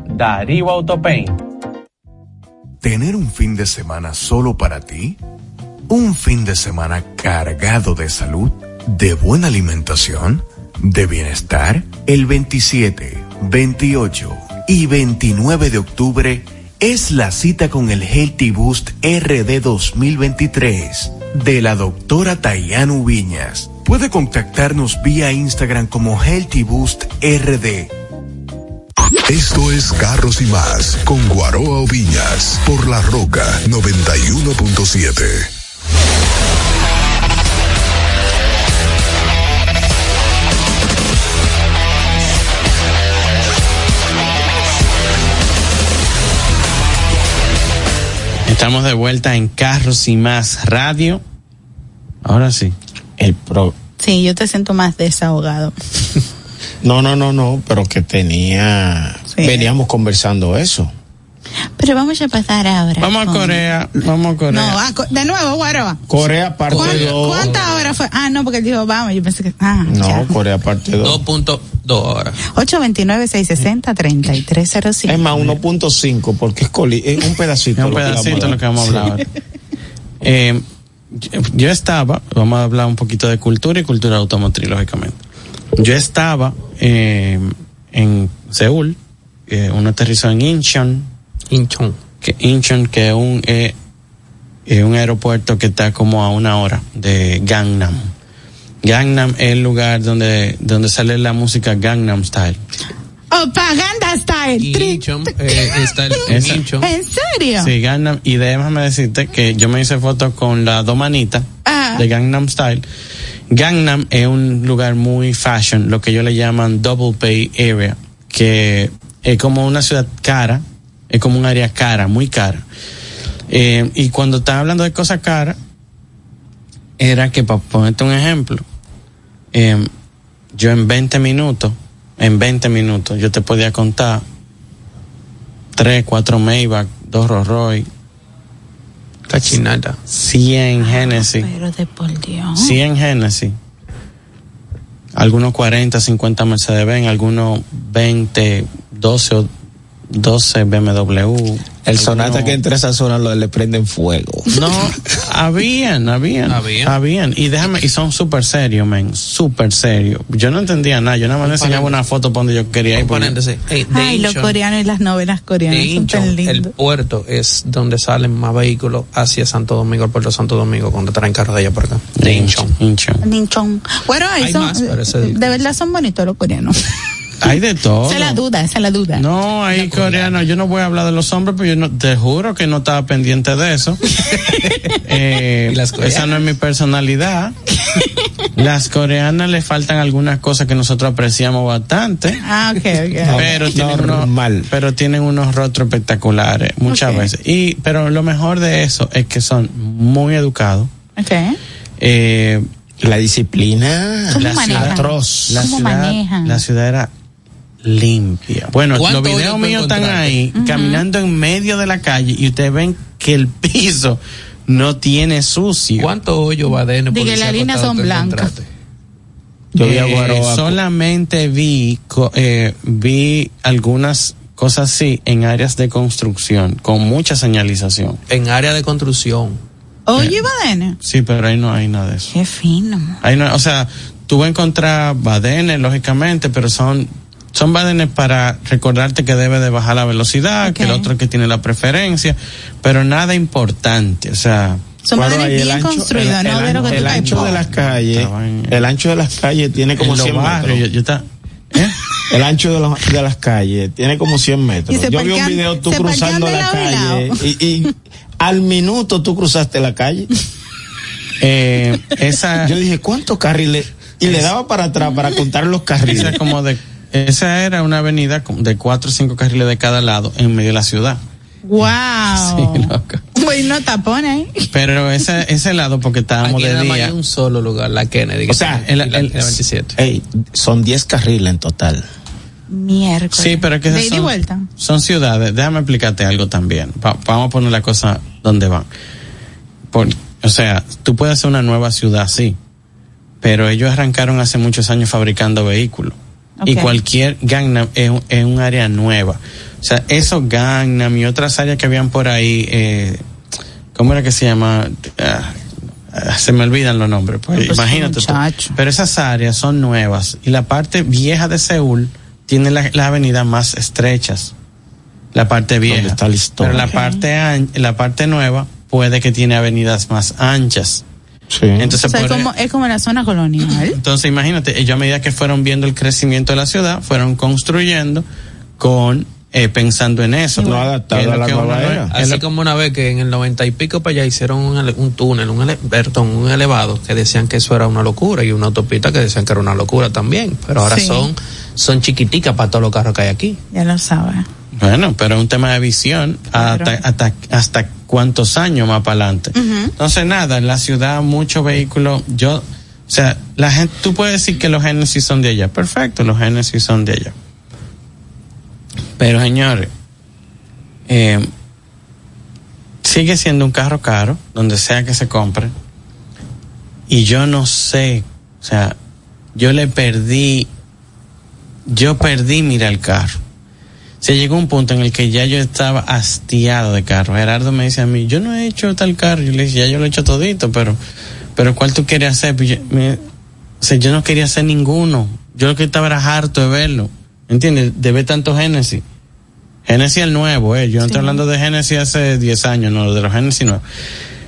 Darío Autopaint. ¿Tener un fin de semana solo para ti? ¿Un fin de semana cargado de salud, de buena alimentación, de bienestar? El 27, 28 y 29 de octubre es la cita con el Healthy Boost RD 2023 de la doctora Tayanu Viñas. Puede contactarnos vía Instagram como Healthy Boost RD. Esto es Carros y Más con Guaroa Viñas por La Roca 91.7. Estamos de vuelta en Carros y Más Radio. Ahora sí. El pro. Sí, yo te siento más desahogado. No, no, no, no, pero que tenía. Veníamos conversando eso. Pero vamos a pasar ahora. Vamos a Corea, vamos a Corea. No, a Co- de nuevo, Guaroa. Corea parte ¿Cuán- 2. ¿Cuántas horas fue? Ah, no, porque él dijo, vamos, yo pensé que. Ah, No, Corea parte 2. 2.2 horas. 829-660-3305. Es más, 1.5 porque es, coli- es un pedacito. Es un pedacito lo que vamos a hablar ahora. Eh, yo- yo estaba, vamos a hablar un poquito de cultura y cultura automotriz, lógicamente. Yo estaba eh, en Seúl, eh, uno aterrizó en Incheon. Incheon. Que, Incheon, que es un, eh, es un aeropuerto que está como a una hora de Gangnam. Gangnam es el lugar donde, donde sale la música Gangnam Style. Propaganda Style. Tri- Incheon, eh, está el en Esa. Incheon. ¿En serio? Sí, Gangnam. Y déjame decirte que yo me hice foto con la domanita Ah. de Gangnam Style. Gangnam es un lugar muy fashion, lo que ellos le llaman Double Pay Area, que es como una ciudad cara, es como un área cara, muy cara. Eh, y cuando están hablando de cosas caras, era que, para ponerte un ejemplo, eh, yo en 20 minutos, en 20 minutos, yo te podía contar tres, cuatro Maybach, dos Rolls Royce, Cachinada. 100 Genesis, Pero de por Dios. 100 Genesis, algunos 40, 50 Mercedes-Benz, algunos 20, 12 o 12 BMW. El Sonata que entra a esa zona lo, le prenden fuego. No, habían, habían, Habían. habían. Y déjame, y son súper serios, men, súper serios. Yo no entendía nada, yo nada más le enseñaba una foto para donde yo quería ir. Un porque-. Hey, de Ay, los coreanos y las novelas coreanas son tan el puerto es donde salen más vehículos hacia Santo Domingo, el puerto de Santo Domingo, cuando traen carros de allá por acá. De Incheon. Incheon. Ninchon. Bueno, ahí son, más, de verdad son bonitos los coreanos. Hay de todo. Esa es la duda, esa es la duda. No, hay coreanos. Yo no voy a hablar de los hombres, pero yo no, te juro que no estaba pendiente de eso. Eh, esa no es mi personalidad. Las coreanas le faltan algunas cosas que nosotros apreciamos bastante. Ah, ok, ok. pero tienen normal. unos, pero tienen unos rostros espectaculares muchas veces. Y pero lo mejor de eso es que son muy educados. Ok. Eh, La disciplina. ¿Cómo la manejan? ciudad atroz. la ¿Cómo ciudad, manejan? la ciudad era limpia. Bueno, los ¿Cuánto videos míos están ahí, caminando en medio de la calle y ustedes ven que el piso no tiene sucio. ¿Cuántos hoyos va de Di que las líneas son blancas. Yo Eh, solamente vi eh, vi algunas cosas así en áreas de construcción con mucha señalización. En área de construcción. Oye, Badene. Sí, pero ahí no hay nada de eso. Qué fino. Ahí no, o sea, tú vas a encontrar badenes, lógicamente, pero son son badenes para recordarte que debe de bajar la velocidad, que el otro que tiene la preferencia, pero nada importante, o sea, Son bien ancho- construidos, el- no ancho- El de las calles, el ancho de las calles tiene como en los 100 barrios, yo, metros. yo está- ¿eh? El ancho de, los- de las calles tiene como 100 metros. Yo vi un video tú cruzando la lado calle lado. y, y al minuto tú cruzaste la calle. Eh, esa, Yo dije, ¿cuántos carriles? Y le daba para atrás para contar los esa carriles. como de esa era una avenida de cuatro o cinco carriles de cada lado en medio de la ciudad. Wow. Sí, loco. Bueno, tapones. Pero ese, ese lado porque estábamos Aquí de día. hay un solo lugar, la Kennedy. que O sea, el- el- y la 27. Ey, son 10 carriles en total. Miércoles. Sí, pero es que De son, vuelta. son ciudades. Déjame explicarte algo también. Va- vamos a poner la cosa donde van. Por, o sea, tú puedes hacer una nueva ciudad, sí, pero ellos arrancaron hace muchos años fabricando vehículos. Y cualquier Gangnam es, un- es un área nueva. O sea, esos Gangnam y otras áreas que habían por ahí, eh, ¿cómo era que se llama? Ah, ah, se me olvidan los nombres. Pues, Pues, imagínate. tú. Pero esas áreas son nuevas y la parte vieja de Seúl tiene la- las avenidas más estrechas. La parte vieja. está la historia. Pero la Ok. parte la parte nueva puede que tiene avenidas más anchas. Sí. Entonces, O sea, es como, es como la zona colonial. entonces imagínate, ellos a medida que fueron viendo el crecimiento de la ciudad, fueron construyendo con eh, pensando en eso. No adaptado Que es lo a la que nueva era. Así como una vez que en el noventa y pico para allá hicieron un, túnel, un, ele- perdón, un elevado que decían que eso era una locura y una autopista que decían que era una locura también. Pero ahora Sí. son, son chiquiticas para todos los carros que hay aquí. Ya lo sabes. Bueno, pero es un tema de visión Claro. hasta, hasta, hasta cuántos años más para adelante. Ujú. Entonces, nada, en la ciudad muchos vehículos, yo, o sea, la gente, tú puedes decir que los Genesis son de allá. Perfecto, los Genesis son de allá. Pero señores, eh, sigue siendo un carro caro, donde sea que se compre. Y yo no sé, o sea, yo le perdí, yo perdí mira el carro. Se llegó un punto en el que ya yo estaba hastiado de carro. Gerardo me dice a mí, yo no he hecho tal carro. Yo le dije, ya yo lo he hecho todito, pero, pero ¿cuál tú quieres hacer? Pues yo, me- o sea, yo no quería hacer ninguno. Yo lo que estaba era harto de verlo. ¿Entiendes? De ver tanto Génesis. Génesis el nuevo, eh. Yo no estoy hablando de Génesis hace 10 años, no, de los Génesis nuevos.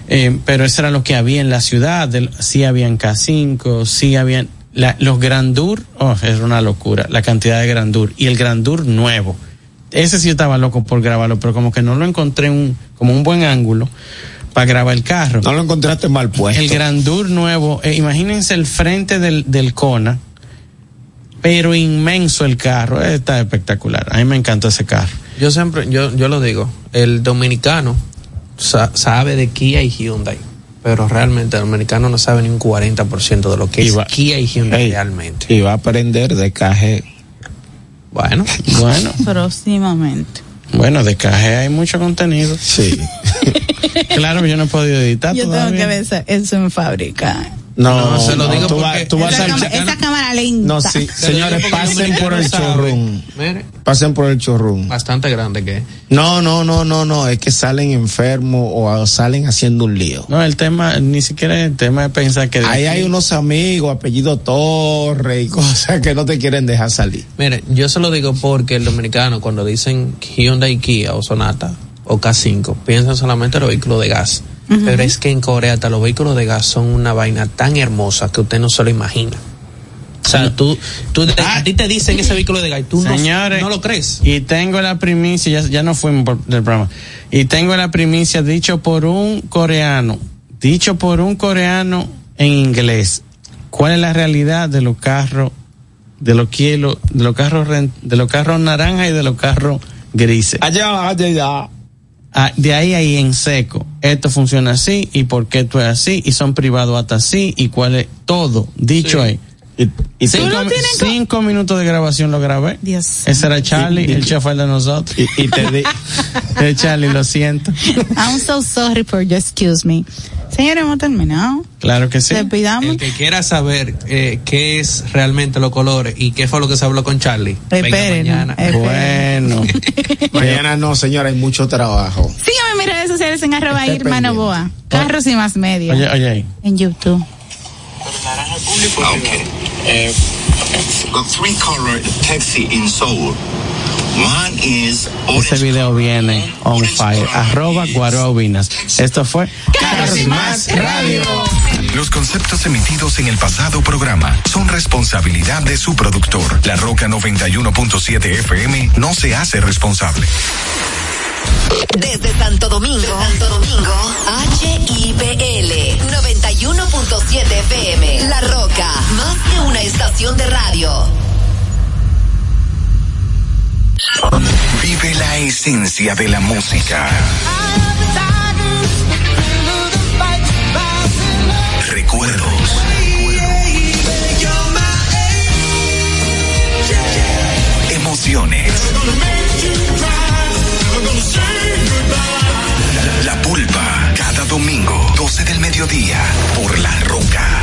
Eh, pero eso era lo que había en la ciudad. del- sí habían K5, sí habían. la- los Grandur, oh, era una locura. La cantidad de Grandur. Y el Grandur nuevo. Ese sí estaba loco por grabarlo, pero como que no lo encontré un, como un buen ángulo para grabar el carro. No lo encontraste mal puesto. El Grandur nuevo, eh, imagínense el frente del, del Kona, pero inmenso el carro, eh, está espectacular. A mí me encantó ese carro. Yo siempre, yo, yo lo digo, el dominicano sa- sabe de Kia y Hyundai, pero realmente el dominicano no sabe ni un 40% de lo que Y es va- Kia y Hyundai realmente. Y va a aprender de KG. Bueno, Bueno, Próximamente. bueno, de caje hay mucho contenido. Sí. Claro, yo no he podido editar Yo tengo que ver eso en fábrica. No, No, se lo digo tú, porque vas- tú vas Esa, al cama- esa cámara lenta. No, sí, Se señores, pasen por el. Mire, Pasen por el chorrum. bastante grande que es. No, no, no, no, no, es que salen enfermos o salen haciendo un lío. No, el tema, ni siquiera el tema de pensar que. Ahí hay unos amigos, apellido Torre y cosas que no te quieren dejar salir. Mire, yo se lo digo porque el dominicano cuando dicen Hyundai Kia o Sonata o K5 piensan solamente en los vehículos de gas. Pero es que en Corea hasta los vehículos de gas son una vaina tan hermosa que usted no se lo imagina. O sea, tú, tú a ti te dicen ese vehículo de gas y tú no, Señores, no lo crees. Y tengo la primicia, ya, ya no fuimos por, del programa. Y tengo la primicia dicho por un coreano, dicho por un coreano en inglés. ¿Cuál es la realidad de los carros, de los kielos, de los carros, de los carros naranjas y de los carros grises? Allá, allá, allá. Ah, de ahí ahí en seco. Esto funciona así y por qué esto es así y son privados hasta así y cuál es todo dicho Sí. ahí. Y, y Cinco, minutos de grabación lo grabé. Dios. Ese era Charlie, el chofer de nosotros. y, y te di- Eh, Charlie, lo siento. I'm so sorry for you, excuse me. Señores, hemos terminado. Claro que sí. Despidamos. El que quiera saber eh, qué es realmente los colores y qué fue lo que se habló con Charlie, Esperen, mañana. esperen. Bueno. Mañana no, señora, hay mucho trabajo. Síganme en mis redes sociales en arroba pendiente. Novoa. Carros y más media. Oye, oye ahí. En YouTube. Okay. Got three color taxi in Seoul. One is Ese video viene on fire. Arroba Guarobinas. Esto fue Carros y más radio. Los conceptos emitidos en el pasado programa son responsabilidad de su productor. La Roca 91.7 FM no se hace responsable. Desde Santo Domingo, Santo Domingo, HIPL 91.7 FM. La Roca, más que una estación de radio. Vive la esencia de la música. Recuerdos. Emociones. Domingo, 12 del mediodía, por La Roca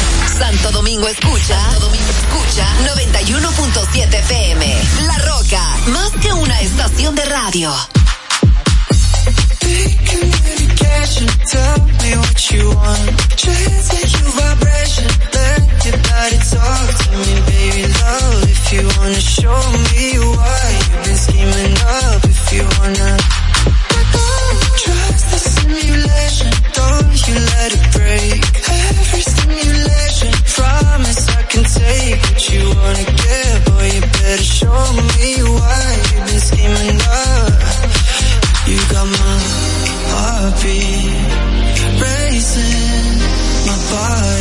Santo Domingo escucha, Santo Domingo escucha 91.7 FM. La Roca, más que una estación de radio. Trust the simulation. Don't you let it break. Take what you wanna get. Boy, you better show me why you've been scheming up. You got my heartbeat racing, my body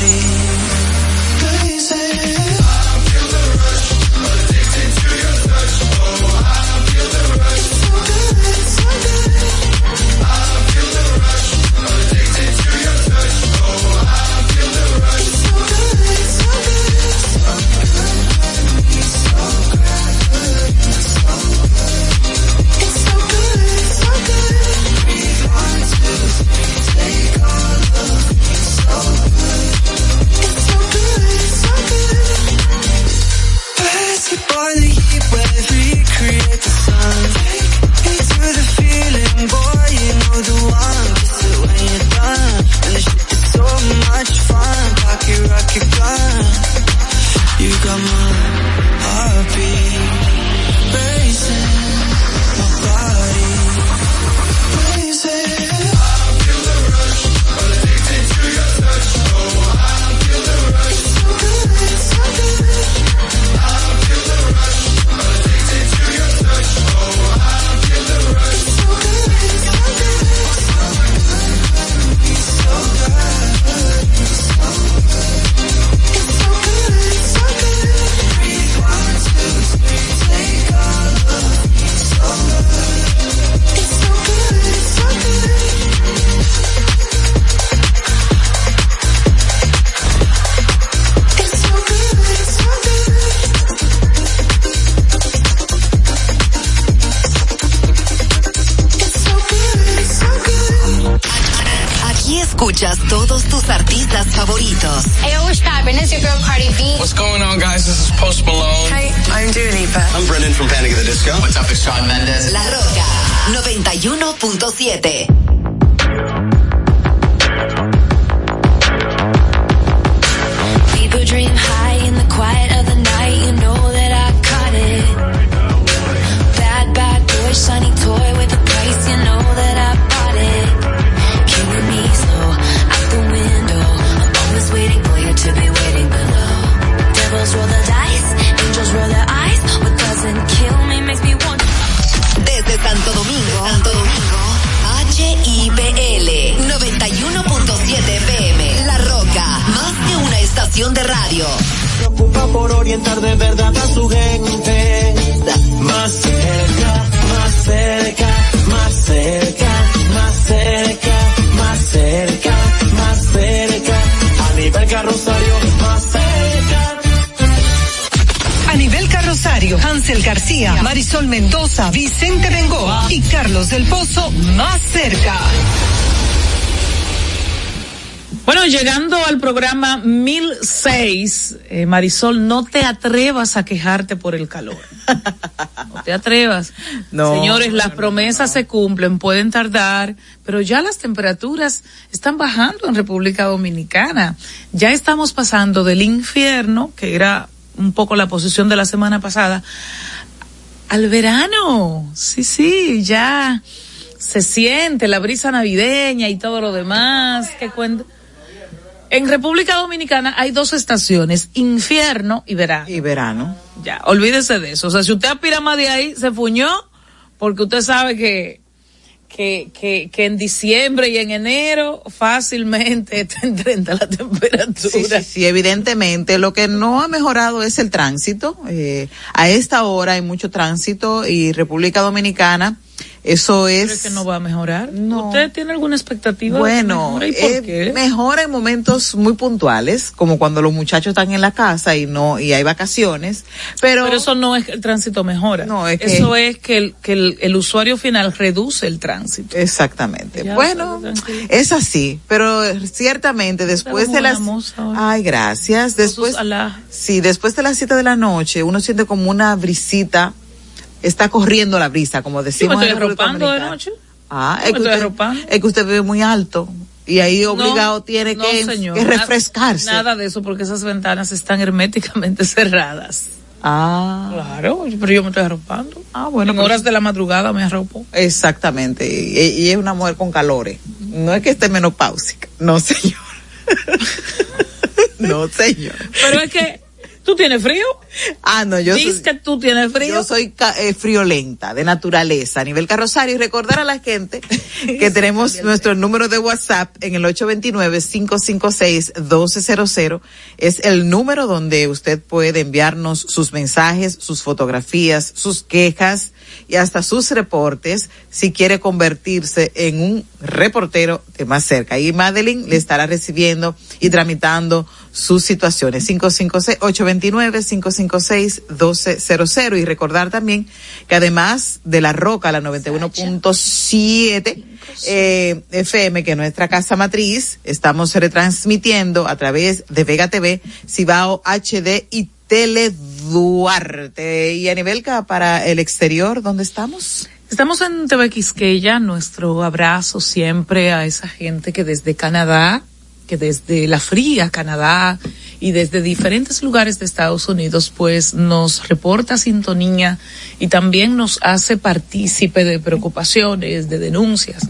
Marisol, no te atrevas a quejarte por el calor. No te atrevas. No, Señores, las promesas se cumplen, pueden tardar, pero ya las temperaturas están bajando en República Dominicana. Ya estamos pasando del infierno, que era un poco la posición de la semana pasada, al verano. Sí, sí, ya se siente la brisa navideña y todo lo demás. que cuenta? En República Dominicana hay dos estaciones, infierno y verano. Y verano. Ya, olvídese de eso. O sea, si usted aspira más de ahí, se fuñó, porque usted sabe que, que, que, que en diciembre y en enero fácilmente está en 30 la temperatura. Sí, sí, sí, evidentemente. Lo que no ha mejorado es el tránsito. Eh, a esta hora hay mucho tránsito y República Dominicana, eso ¿Cree es... que no va a mejorar? ¿Usted tiene alguna expectativa? de que Bueno, mejore? ¿Y por eh, qué? mejora en momentos muy puntuales, como cuando los muchachos están en la casa y no y hay vacaciones, pero, Pero eso no es que el tránsito mejora. No, es que- Eso es que el, que el, el usuario final reduce el tránsito. Exactamente. Ya, bueno, es así, pero ciertamente después de las. Ay, gracias. Después Sí, después de las siete de la noche uno siente como una brisita está corriendo la brisa, como Sí, decimos estoy en República de noche. Ah, Sí, es me que, estoy usted, es que usted vive muy alto y ahí No, obligado tiene no, que, señor. que refrescarse. Nada, nada de eso, porque esas ventanas están herméticamente cerradas. Ah. Claro, pero yo me estoy arropando. Ah, bueno. En horas de la madrugada me arropo. Exactamente. Y, y es una mujer con calores. No es que esté menopáusica. No, señor. no, señor. Pero es que, ¿tú tienes frío? Ah, no, yo Dices que tú tienes frío. yo soy eh, friolenta, de naturaleza, a nivel carrosario. Y recordar a la gente que tenemos nuestro número de WhatsApp en el 829-556-1200. Es el número donde usted puede enviarnos sus mensajes, sus fotografías, sus quejas y hasta sus reportes si quiere convertirse en un reportero de más cerca. Y Madeline le estará recibiendo y tramitando sus situaciones. 556-829-556-1200. Y recordar también que además de La Roca, la 91.7 eh, FM, que es nuestra casa matriz, estamos retransmitiendo a través de Vega TV, Cibao HD y Tele Duarte. Y a nivel ca- para el exterior, ¿dónde estamos? Estamos en TV Quisqueya, nuestro abrazo siempre a esa gente que desde Canadá, que desde la fría Canadá y desde diferentes lugares de Estados Unidos, pues nos reporta sintonía y también nos hace partícipe de preocupaciones, de denuncias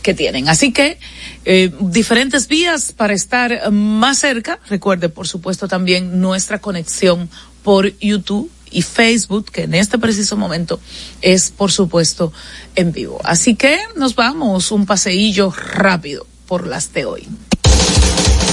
que tienen. Así que eh, diferentes vías para estar más cerca. Recuerde, por supuesto, también nuestra conexión por YouTube y Facebook, que en este preciso momento es, por supuesto, en vivo. Así que nos vamos un paseillo rápido por las de hoy.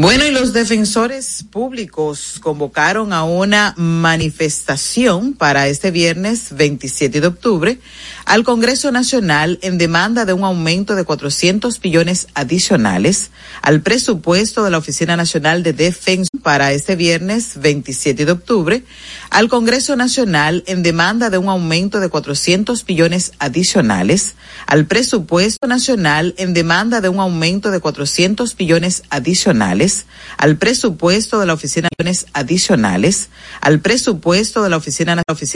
Bueno, y los defensores públicos convocaron a una manifestación para este viernes 27 de octubre al Congreso Nacional en demanda de un aumento de 400 billones adicionales al presupuesto de la Oficina Nacional de Defensa para este viernes 27 de octubre al Congreso Nacional en demanda de un aumento de 400 billones adicionales al presupuesto nacional en demanda de un aumento de 400 billones adicionales al presupuesto de la oficina de adicionales al presupuesto de la oficina, la oficina